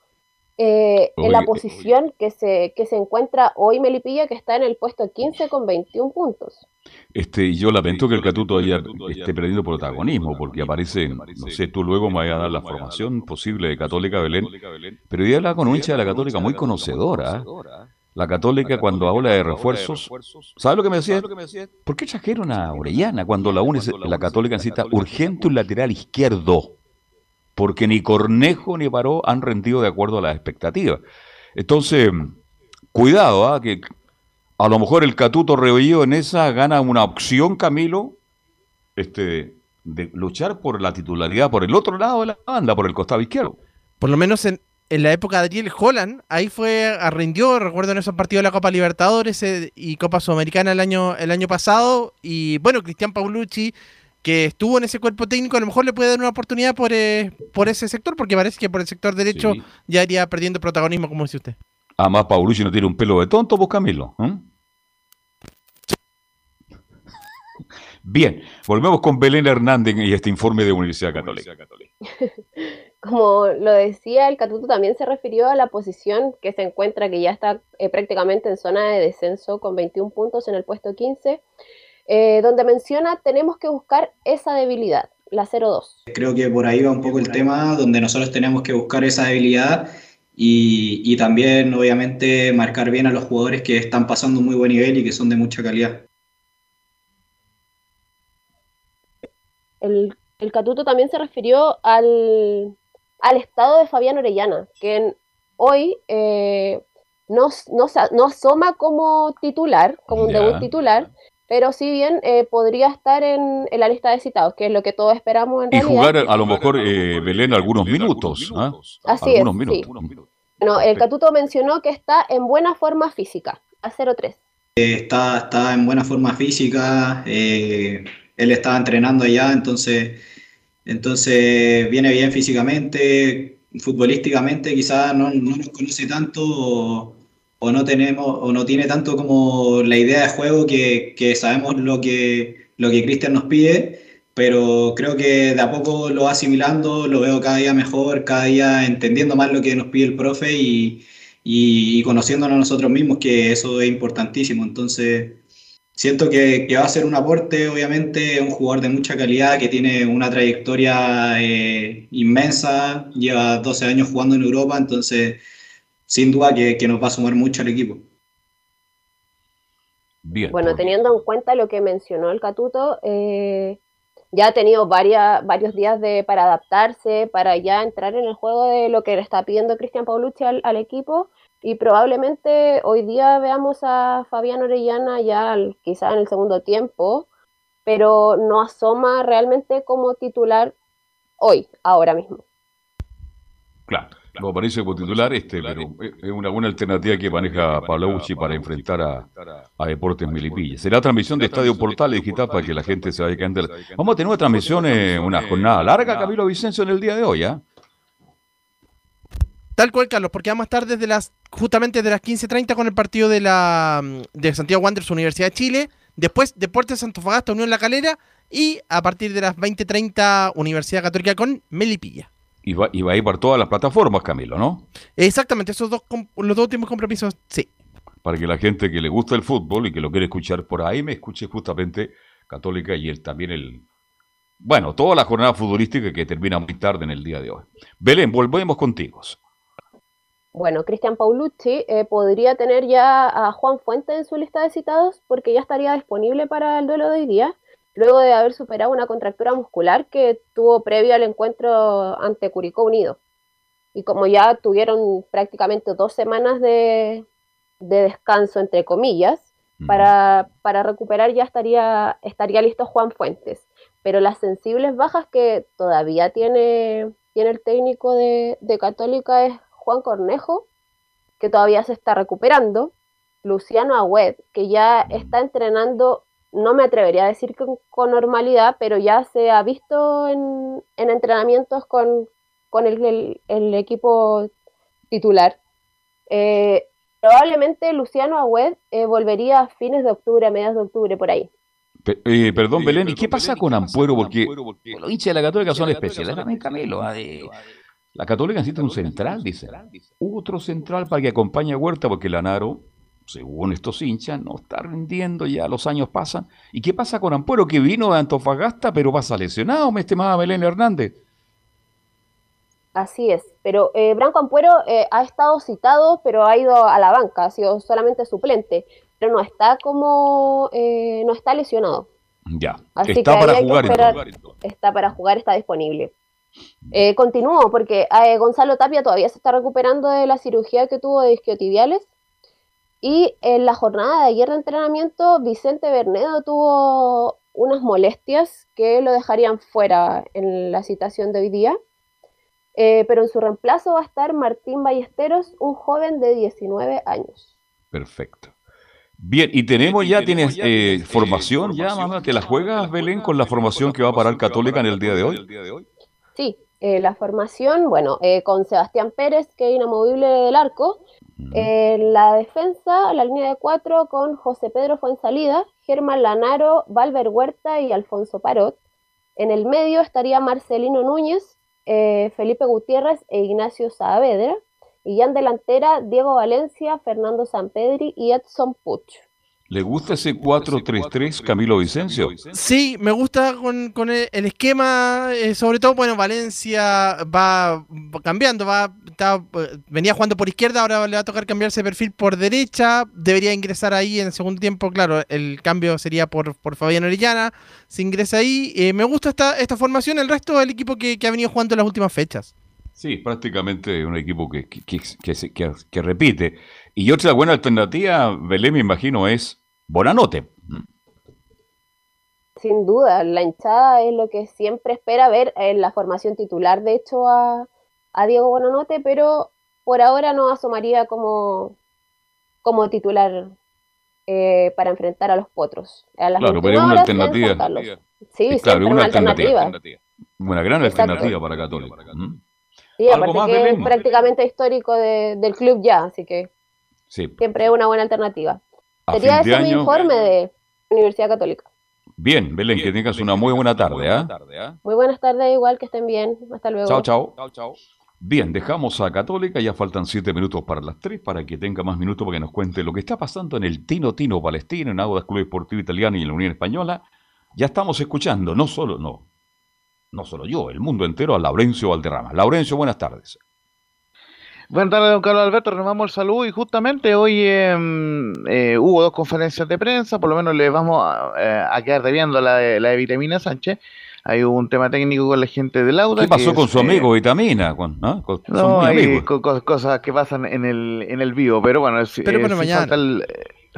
eh, en la posición que, se, que se encuentra hoy Melipilla, que está en el puesto 15 con 21 puntos. Este, yo lamento que el Catuto haya, esté perdiendo protagonismo, porque aparece, no sé, tú luego me vayas a dar la formación posible de Católica Belén, pero yo hablaba con un hincha de la Católica muy conocedora. La Católica cuando habla de refuerzos, ¿sabes lo que me decía? ¿Por qué trajeron a Orellana cuando la, UNE, la Católica necesita urgente un lateral izquierdo? Porque ni Cornejo ni Paró han rendido de acuerdo a las expectativas. Entonces, cuidado, ¿ah? que a lo mejor el Catuto Rebolledo en esa gana una opción, Camilo, este, de luchar por la titularidad por el otro lado de la banda, por el costado izquierdo. Por lo menos en, en la época de Ariel Holland, ahí fue, arrendió, recuerdo en esos partidos de la Copa Libertadores eh, y Copa Sudamericana el año, el año pasado. Y bueno, Cristian Paulucci, que estuvo en ese cuerpo técnico, a lo mejor le puede dar una oportunidad por, eh, por ese sector, porque parece que por el sector derecho ya iría perdiendo protagonismo, como dice usted. Además, Paulucci no tiene un pelo de tonto, vos Camilo. ¿eh? Bien, volvemos con Belén Hernández y este informe de Universidad Católica. Como lo decía, el Catuto también se refirió a la posición que se encuentra, que ya está eh, prácticamente en zona de descenso con 21 puntos en el puesto 15, eh, donde menciona tenemos que buscar esa debilidad, la 0-2. Creo que por ahí va un poco el tema, donde nosotros tenemos que buscar esa debilidad y, y también, obviamente, marcar bien a los jugadores que están pasando un muy buen nivel y que son de mucha calidad. el, Catuto también se refirió al, estado de Fabián Orellana, que hoy eh, no, asoma como titular, como un debut titular, pero si bien eh, podría estar en, la lista de citados, que es lo que todos esperamos en y jugar a lo mejor, eh, Belén, algunos minutos. ¿ah? Así es, Bueno, el Catuto mencionó que está en buena forma física, a 0-3. Está, está en buena forma física, él estaba entrenando allá, entonces, entonces viene bien físicamente, futbolísticamente quizás no, no nos conoce tanto o, no tenemos o no tiene tanto como la idea de juego que, que sabemos lo que lo que Cristian nos pide, pero creo que de a poco lo va asimilando, lo veo cada día mejor, cada día entendiendo más lo que nos pide el profe y, y, y conociéndonos nosotros mismos, que eso es importantísimo. Entonces, siento que, que va a ser un aporte, obviamente, un jugador de mucha calidad que tiene una trayectoria eh, inmensa, lleva 12 años jugando en Europa, entonces sin duda que, que, nos va a sumar mucho al equipo. Bien. Bueno, teniendo en cuenta lo que mencionó el Catuto, eh, ya ha tenido varias, varios días de, para adaptarse, para ya entrar en el juego de lo que le está pidiendo Cristian Paulucci al, al, equipo. Y probablemente hoy día veamos a Fabián Orellana ya quizá en el segundo tiempo, pero no asoma realmente como titular hoy, ahora mismo. Claro. No aparece como titular, este, pero es una buena alternativa que maneja Paulucci para enfrentar a, a Deportes Melipilla. Será transmisión de Estadio Portal Digital para que la gente se vaya cayendo. Vamos a tener una transmisión, eh, una jornada larga, Camilo Vicencio, en el día de hoy, ¿ah? Tal cual, Carlos, porque vamos a estar desde las, justamente de las 15.30 con el partido de la de Santiago Wanderers Universidad de Chile, después Deportes Antofagasta Unión La Calera y a partir de las 20.30 Universidad Católica con Melipilla. Y va, y va a ir por todas las plataformas, Camilo, ¿no? Exactamente, esos dos, los dos últimos compromisos, sí. Para que la gente que le gusta el fútbol y que lo quiere escuchar por ahí me escuche justamente Católica y el, también el... Bueno, toda la jornada futbolística que termina muy tarde en el día de hoy. Belén, volvemos contigo. Bueno, Cristian Paulucci eh, podría tener ya a Juan Fuente en su lista de citados porque ya estaría disponible para el duelo de hoy día luego de haber superado una contractura muscular que tuvo previo al encuentro ante Curicó Unido. Y como ya tuvieron prácticamente dos semanas de, de descanso, entre comillas, para, para, recuperar ya estaría, estaría listo Juan Fuentes. Pero las sensibles bajas que todavía tiene, tiene el técnico de, de Católica es Juan Cornejo, que todavía se está recuperando, Luciano Agüed, que ya está entrenando no me atrevería a decir que con normalidad, pero ya se ha visto en, en entrenamientos con, con el, el, el, equipo titular. Eh, probablemente Luciano Agüed eh, volvería a fines de octubre, a mediados de octubre, por ahí. Pe eh, perdón, Belén, ¿y qué pasa con Ampuero? Porque los hinchas de la Católica son especiales. También Camilo, la Católica necesita un central, dice. Otro central para que acompañe a Huerta, porque Lanaro según estos hinchas, no está rindiendo, ya los años pasan. ¿Y qué pasa con Ampuero, que vino de Antofagasta, pero pasa lesionado, mi estimada Belén Hernández? Así es, pero eh, Branco Ampuero eh, ha estado citado, pero ha ido a la banca, ha sido solamente suplente, pero no está como, eh, no está lesionado. Ya, Así está para jugar, esperar, Está para jugar, está disponible. Eh, continúo, porque Gonzalo Tapia todavía se está recuperando de la cirugía que tuvo de isquiotibiales y en la jornada de ayer de entrenamiento, Vicente Bernedo tuvo unas molestias que lo dejarían fuera en la citación de hoy día. Eh, pero en su reemplazo va a estar Martín Ballesteros, un joven de 19 años. Perfecto. Bien, y tenemos ya, tienes eh, formación ya, mamá, ¿te la juegas, Belén, con la formación que va a parar Católica en el día de hoy? Sí, eh, la formación, bueno, eh, con Sebastián Pérez, que es inamovible del arco, eh, la defensa, la línea de cuatro con José Pedro Fuensalida, Germán Lanaro, Valver Huerta y Alfonso Parot. En el medio estaría Marcelino Núñez, Felipe Gutiérrez e Ignacio Saavedra. Y ya en delantera, Diego Valencia, Fernando Sampedri y Edson Puch. ¿Le gusta ese 4-3-3 Camilo Vicencio? Sí, me gusta con, con el, el, esquema, eh, sobre todo, bueno, Valencia va, cambiando, va está, venía jugando por izquierda, ahora le va a tocar cambiarse de perfil por derecha, debería ingresar ahí en el segundo tiempo, claro, el cambio sería por, por Fabián Orellana, se ingresa ahí, eh, me gusta esta, esta formación, el resto del equipo que, que ha venido jugando en las últimas fechas. Sí, prácticamente un equipo que, que, que, que, que repite. Y otra buena alternativa, Belén, me imagino, es Bonanote. Sin duda, la hinchada es lo que siempre espera ver en la formación titular, de hecho, a, a Diego Bonanote, pero por ahora no asomaría como, como titular eh, para enfrentar a los potros. A claro, pero es una alternativa. Sí, Eh, siempre una alternativa. Una gran Exacto. alternativa para Católica. ¿Mm? Sí, ¿Algo aparte más, que es prácticamente histórico de- del club ya, así que Sí. siempre es una buena alternativa. A Sería fin de ese mi año- informe de Universidad Católica. Bien, Belén, que tengas una muy buena tarde. ¿ah? Muy buenas tardes, igual que estén bien. Hasta luego. Chao, chao. Bien, dejamos a Católica, ya faltan siete minutos para las tres, para que tenga más minutos para que nos cuente lo que está pasando en el Tino Tino Palestino, en Audas Club Esportivo Italiano y en la Unión Española. Ya estamos escuchando, no solo, no, no solo yo, el mundo entero, a Laurencio Valderrama. Laurencio, buenas tardes. Buenas tardes, don Carlos Alberto. Renovamos el saludo y justamente hoy eh, eh, hubo dos conferencias de prensa, por lo menos le vamos a, eh, a quedar debiendo la de, la de Vitamina Sánchez. Hay un tema técnico con la gente del Auda. ¿Qué pasó que con es, su eh, amigo Vitamina? Con-. Con- No, muy hay amigos. co- co- cosas que pasan en el, en el vivo, pero bueno, si- Pero eh, bueno, sin, mañana. falta el-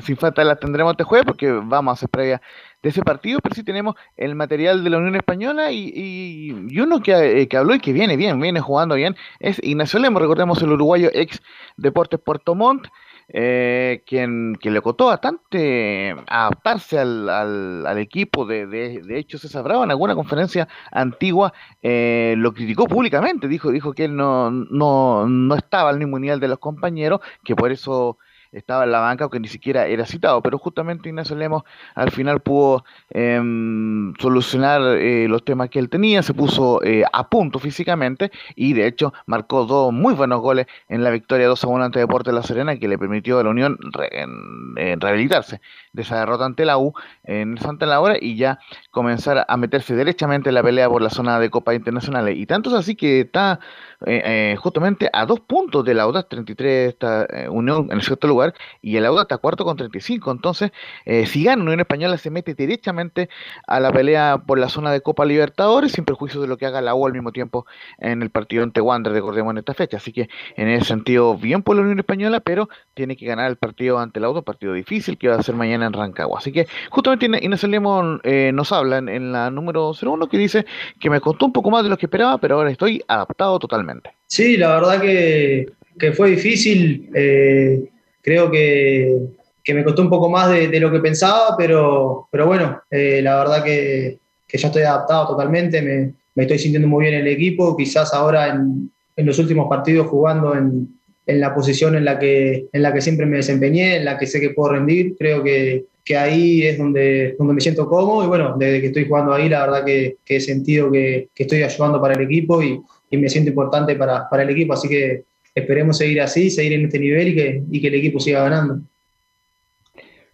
sin falta las tendremos este jueves porque vamos a hacer previa de ese partido, pero sí tenemos el material de la Unión Española y, y- uno que, eh, que habló y que viene bien, viene jugando bien, es Ignacio Lemos, recordemos el uruguayo ex Deportes Puerto Montt, eh, quien, que le costó bastante adaptarse al, al, al equipo. De, de, de hecho, César Bravo en alguna conferencia antigua eh, lo criticó públicamente. Dijo, dijo que él no, no, no estaba al mismo nivel de los compañeros, que por eso estaba en la banca, aunque ni siquiera era citado. Pero justamente Ignacio Lemos al final pudo em, solucionar eh, los temas que él tenía, se puso eh, a punto físicamente y de hecho marcó dos muy buenos goles en la victoria 2 a 1 ante Deportes La Serena que le permitió a la Unión re- en rehabilitarse de esa derrota ante la U en Santa Laura y ya comenzar a meterse derechamente en la pelea por la zona de Copa Internacionales. Y tanto es así que está eh, eh, justamente a dos puntos de la Audax 33 esta eh, Unión en el sexto lugar y el Audax está cuarto con 35. Entonces, eh, si gana Unión Española se mete derechamente a la pelea por la zona de Copa Libertadores sin perjuicio de lo que haga la U al mismo tiempo en el partido ante Wander, recordemos en esta fecha. Así que en ese sentido, bien por la Unión Española, pero tiene que ganar el partido ante el Auto, partido difícil que va a ser mañana en Rancagua. Así que justamente Inés Lemon eh, nos habla en, la número 01 que dice que me costó un poco más de lo que esperaba, pero ahora estoy adaptado totalmente. Sí, la verdad que, que fue difícil. eh, creo que, que me costó un poco más de, de lo que pensaba, pero, pero bueno, eh, la verdad que, que ya estoy adaptado totalmente. Me, me estoy sintiendo muy bien en el equipo. Quizás ahora en, en los últimos partidos jugando en, en la posición en la, que, en la que siempre me desempeñé, en la que sé que puedo rendir. Creo que, que ahí es donde, donde me siento cómodo y bueno, desde que estoy jugando ahí, la verdad que, he sentido que, que estoy ayudando para el equipo y, y me siento importante para, para el equipo, así que esperemos seguir así, seguir en este nivel y que, y que el equipo siga ganando.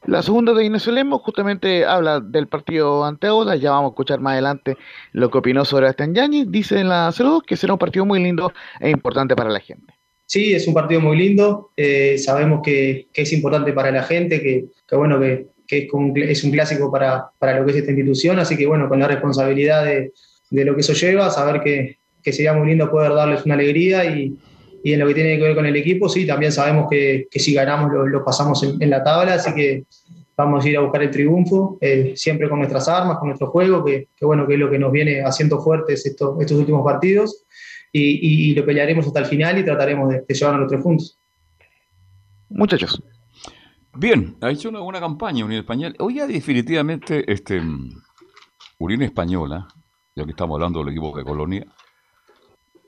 La segunda de Ignacio Lemos justamente habla del partido ante Audax, ya vamos a escuchar más adelante lo que opinó sobre Aston Yañez, dice en la 02 que será un partido muy lindo e importante para la gente. Sí, es un partido muy lindo, eh, sabemos que, que es importante para la gente, que, que bueno, que, que es, un, un clásico para, para lo que es esta institución, así que bueno, con la responsabilidad de, de lo que eso lleva, saber que, sería muy lindo poder darles una alegría y, y en lo que tiene que ver con el equipo, sí, también sabemos que, que si ganamos lo, lo pasamos en, en, la tabla, así que vamos a ir a buscar el triunfo, eh, siempre con nuestras armas, con nuestro juego, que, que, bueno, que es lo que nos viene haciendo fuertes estos, estos últimos partidos, y, y, lo pelearemos hasta el final y trataremos de, de llevarnos los tres puntos. Muchachos. Bien, ha hecho una buena campaña Unión Española. Oye, definitivamente, este, Unión Española, ya que estamos hablando del equipo de Colonia,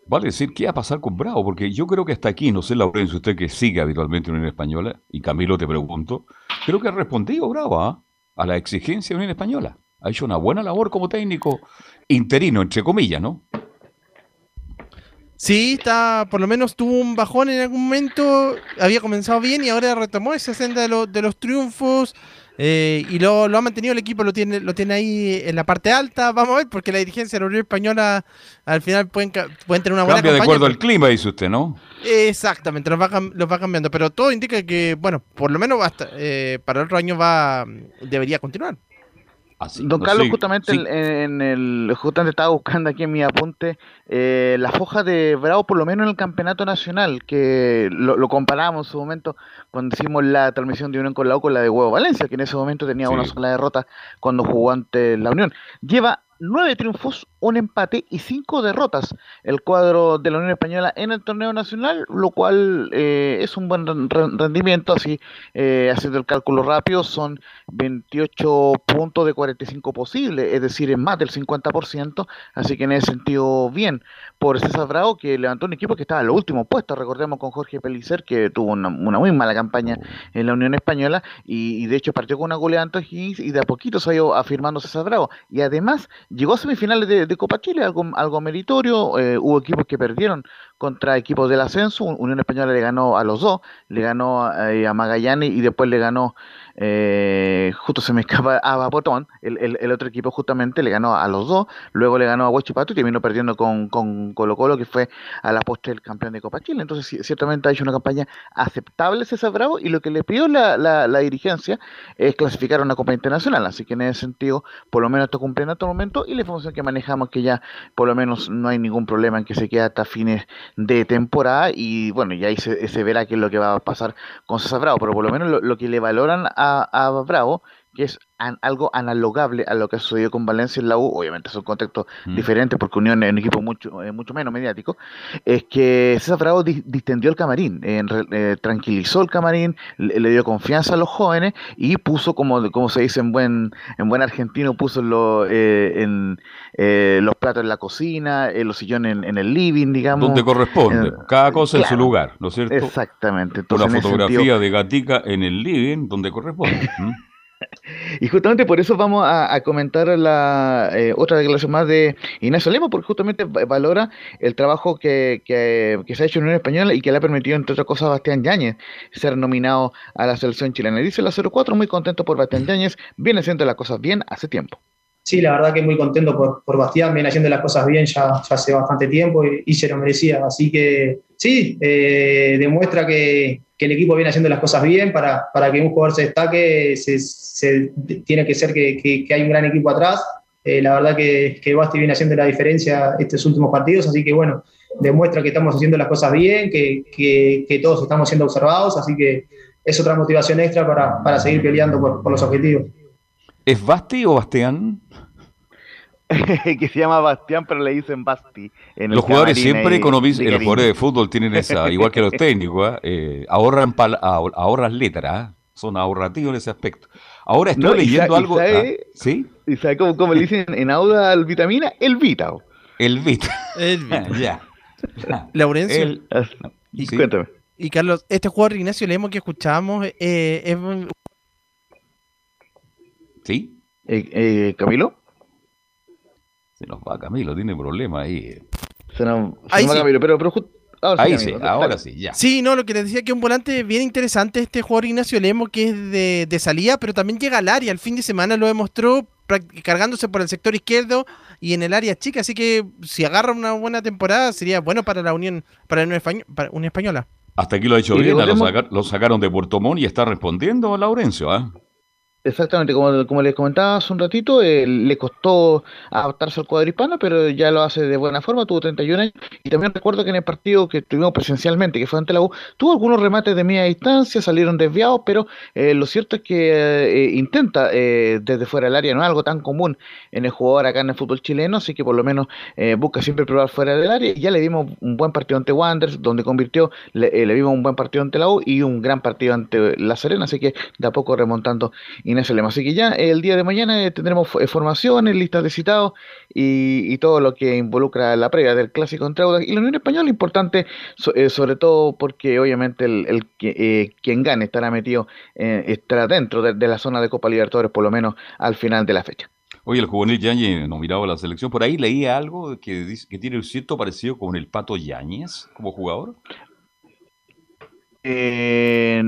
Vale decir, ¿qué va a pasar con Bravo? Porque yo creo que hasta aquí, no sé, Laurencio, usted que sigue habitualmente en Unión Española, y Camilo te pregunto, creo que ha respondido Bravo ¿eh? a la exigencia de Unión Española. Ha hecho una buena labor como técnico interino, entre comillas, ¿no? Sí, está, por lo menos tuvo un bajón en algún momento, había comenzado bien y ahora retomó esa senda de, lo, de los triunfos eh, y lo, lo, ha mantenido el equipo, lo tiene, lo tiene ahí en la parte alta, vamos a ver, porque la dirigencia de la Unión Española al final pueden, pueden tener una buena Cambia de acuerdo al clima, dice usted, ¿no? Exactamente, los va, los va cambiando, pero todo indica que, bueno, por lo menos hasta, eh, para el otro año va debería continuar. Don Carlos, sí, justamente sí. en el justamente estaba buscando aquí en mi apunte eh, la foja de Bravo, por lo menos en el campeonato nacional, que lo, lo comparamos en su momento cuando hicimos la transmisión de Unión con la U con la de Huevo Valencia, que en ese momento tenía Sí. una sola derrota cuando jugó ante la Unión. Lleva nueve triunfos, un empate y cinco derrotas. El cuadro de la Unión Española en el torneo nacional, lo cual eh, es un buen rendimiento, así eh, haciendo el cálculo rápido, son 28 puntos de 45 posibles, es decir, es más del 50%, así que en ese sentido bien. Por César Bravo, que levantó un equipo que estaba en los últimos puestos, recordemos con Jorge Pelicer, que tuvo una, muy mala campaña en la Unión Española, y, de hecho partió con una goleada y de a poquito se ha ido afirmando César Bravo, y además llegó a semifinales de, Copa Chile, algo, algo meritorio, eh, hubo equipos que perdieron contra equipos del ascenso, Unión Española le ganó a los dos, le ganó eh, a Magallanes y después le ganó eh, justo se me escapa a Bapotón, el, el, otro equipo justamente le ganó a los dos, luego le ganó a Huachipato y terminó perdiendo con, con Colo Colo, que fue a la postre el campeón de Copa Chile. Entonces, ciertamente ha hecho una campaña aceptable César Bravo y lo que le pidió la, la, dirigencia es clasificar a una Copa Internacional. Así que en ese sentido, por lo menos está cumpliendo hasta el momento y la información que manejamos que ya por lo menos no hay ningún problema en que se quede hasta fines de temporada y bueno, ya ahí se, verá qué es lo que va a pasar con César Bravo, pero por lo menos lo, lo que le valoran a, Bravo, que es algo analogable a lo que ha sucedido con Valencia en la U, obviamente es un contexto mm. diferente porque Unión es un equipo mucho, eh, mucho menos mediático, es que César Bravo distendió el camarín, eh, tranquilizó el camarín, le, dio confianza a los jóvenes y puso, como, como se dice en buen, en buen argentino, puso lo, eh, en, los platos en la cocina, los sillones en, el living, digamos. Donde corresponde, cada cosa en su lugar, ¿no es cierto? Exactamente. Una fotografía de gatica en el living donde corresponde. Y justamente por eso vamos a, comentar la eh, otra declaración más de Ignacio Lemo, porque justamente valora el trabajo que, se ha hecho en Unión Española y que le ha permitido, entre otras cosas, a Bastián Yáñez ser nominado a la selección chilena. Y dice la 04, muy contento por Bastián Yáñez, viene haciendo las cosas bien hace tiempo. Sí, la verdad que muy contento por, por Bastián, viene haciendo las cosas bien ya, hace bastante tiempo y, se lo merecía. Así que sí, eh, demuestra que, que, el equipo viene haciendo las cosas bien para, para que un jugador se destaque, se, se, tiene que ser que, que, hay un gran equipo atrás. Eh, la verdad que, que Basti viene haciendo la diferencia estos últimos partidos, así que bueno, demuestra que estamos haciendo las cosas bien, que, todos estamos siendo observados, así que es otra motivación extra para, para seguir peleando por, por los objetivos. ¿Es Basti o Bastián? que se llama Bastián, pero le dicen Basti. los jugadores siempre economizan, los jugadores de fútbol tienen esa, igual que los técnicos, ¿eh? eh ahorran, ahorran letras, ¿eh? son ahorrativos en ese aspecto. Ahora estoy leyendo algo. ¿ah? ¿Sí? ¿Y sabe cómo, le dicen en Auda al vitamina? El Vita. El Vita. El Vita. ya. Laurencio. y, Cuéntame. Y Carlos, este jugador Ignacio Lemo que escuchamos eh, es. ¿Sí? Eh, eh, ¿Camilo? Se nos va Camilo, tiene problema ahí. Se nos, ahí va Camilo, pero, pero ahora ahí sí, ahora sí, ya. Sí, no, lo que les decía que un volante bien interesante este jugador Ignacio Lemo, que es de, de salida, pero también llega al área. El fin de semana lo demostró cargándose por el sector izquierdo y en el área chica, así que si agarra una buena temporada sería bueno para la Unión, para la Unión Española. Hasta aquí lo ha hecho bien, lo, sacaron de Puerto Montt y está respondiendo Laurencio, ¿ah? Exactamente, como, como les comentaba hace un ratito, eh, le costó adaptarse al cuadro hispano, pero ya lo hace de buena forma, tuvo 31 años. Y también recuerdo que en el partido que tuvimos presencialmente, que fue ante la U, tuvo algunos remates de media distancia, salieron desviados, pero eh, lo cierto es que eh, intenta desde fuera del área, no es algo tan común en el jugador acá en el fútbol chileno, así que por lo menos busca siempre probar fuera del área. Y ya le dimos un buen partido ante Wanderers, donde convirtió, le, le vimos un buen partido ante la U y un gran partido ante La Serena, así que de a poco remontando Inés Lema. Así que ya el día de mañana eh, tendremos eh, formaciones, listas de citados y, todo lo que involucra la previa del clásico entre Audax y la Unión Española, importante eh, sobre todo porque obviamente el, quien gane estará metido, estará dentro de, la zona de Copa Libertadores por lo menos al final de la fecha. Oye, el juvenil Yáñez nominado a la selección, por ahí leía algo que, dice, que tiene un cierto parecido con el Pato Yáñez como jugador. Eh,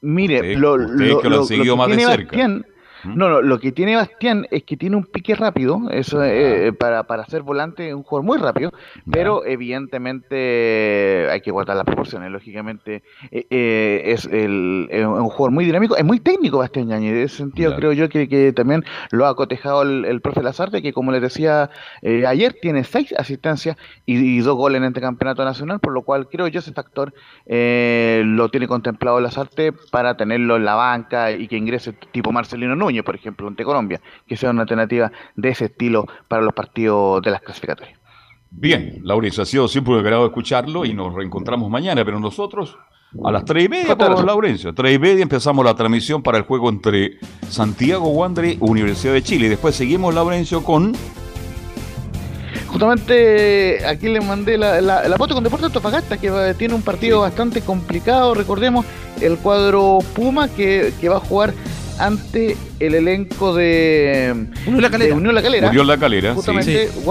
mire, lo, que lo, seguido más de cerca. No, no, lo que tiene Bastián es que tiene un pique rápido, eso eh, para, para ser volante es un jugador muy rápido, pero evidentemente hay que guardar las proporciones, lógicamente eh, eh, es el, un jugador muy dinámico, es muy técnico Bastián Yañez, en ese sentido creo yo que, que, también lo ha cotejado el, profe Lazarte, que como les decía ayer, tiene seis asistencias y, dos goles en este campeonato nacional, por lo cual creo yo ese factor lo tiene contemplado Lazarte para tenerlo en la banca y que ingrese tipo Marcelino Núñez Por ejemplo, ante Colombia, que sea una alternativa de ese estilo para los partidos de las clasificatorias. Bien, Laurencio, ha sido siempre un agrado escucharlo y nos reencontramos mañana, pero nosotros a las tres y media, por Laurencio, tres y media empezamos la transmisión para el juego entre Santiago Wander y Universidad de Chile. Y después seguimos, Laurencio, con justamente aquí le mandé la, la, foto con Deportes Antofagasta, que tiene un partido bastante complicado. Recordemos el cuadro Puma que, que va a jugar ante el elenco de Unión La Calera. Unión La Calera. Unión La Calera. Justamente sí, sí.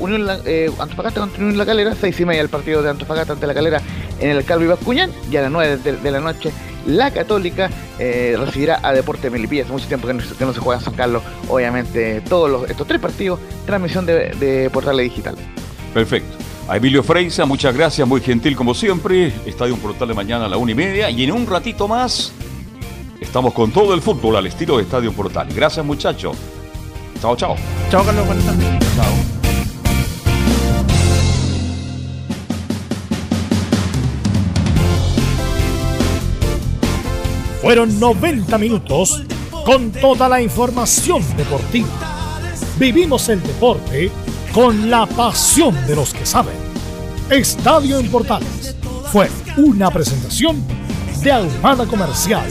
Unión La, eh, Antofagasta contra Unión La Calera, seis y media el partido de Antofagasta ante La Calera en el Calvo Bascuñán y a las nueve de, la noche la Católica eh, recibirá a Deporte Melipilla. Hace mucho tiempo que no, se juega en San Carlos. Obviamente, todos estos tres partidos, transmisión de, de Portales Digital. Perfecto. A Emilio Freisa, muchas gracias, muy gentil como siempre. Estadio Portal de mañana a la una y media. Y en un ratito más Estamos con todo el fútbol al estilo de Estadio Portal. Gracias, muchachos. Chao, chao. Chao, Carlos. Buenas tardes. Chao. Fueron 90 minutos con toda la información deportiva. Vivimos el deporte con la pasión de los que saben. Estadio en Portales fue una presentación de Almada Comercial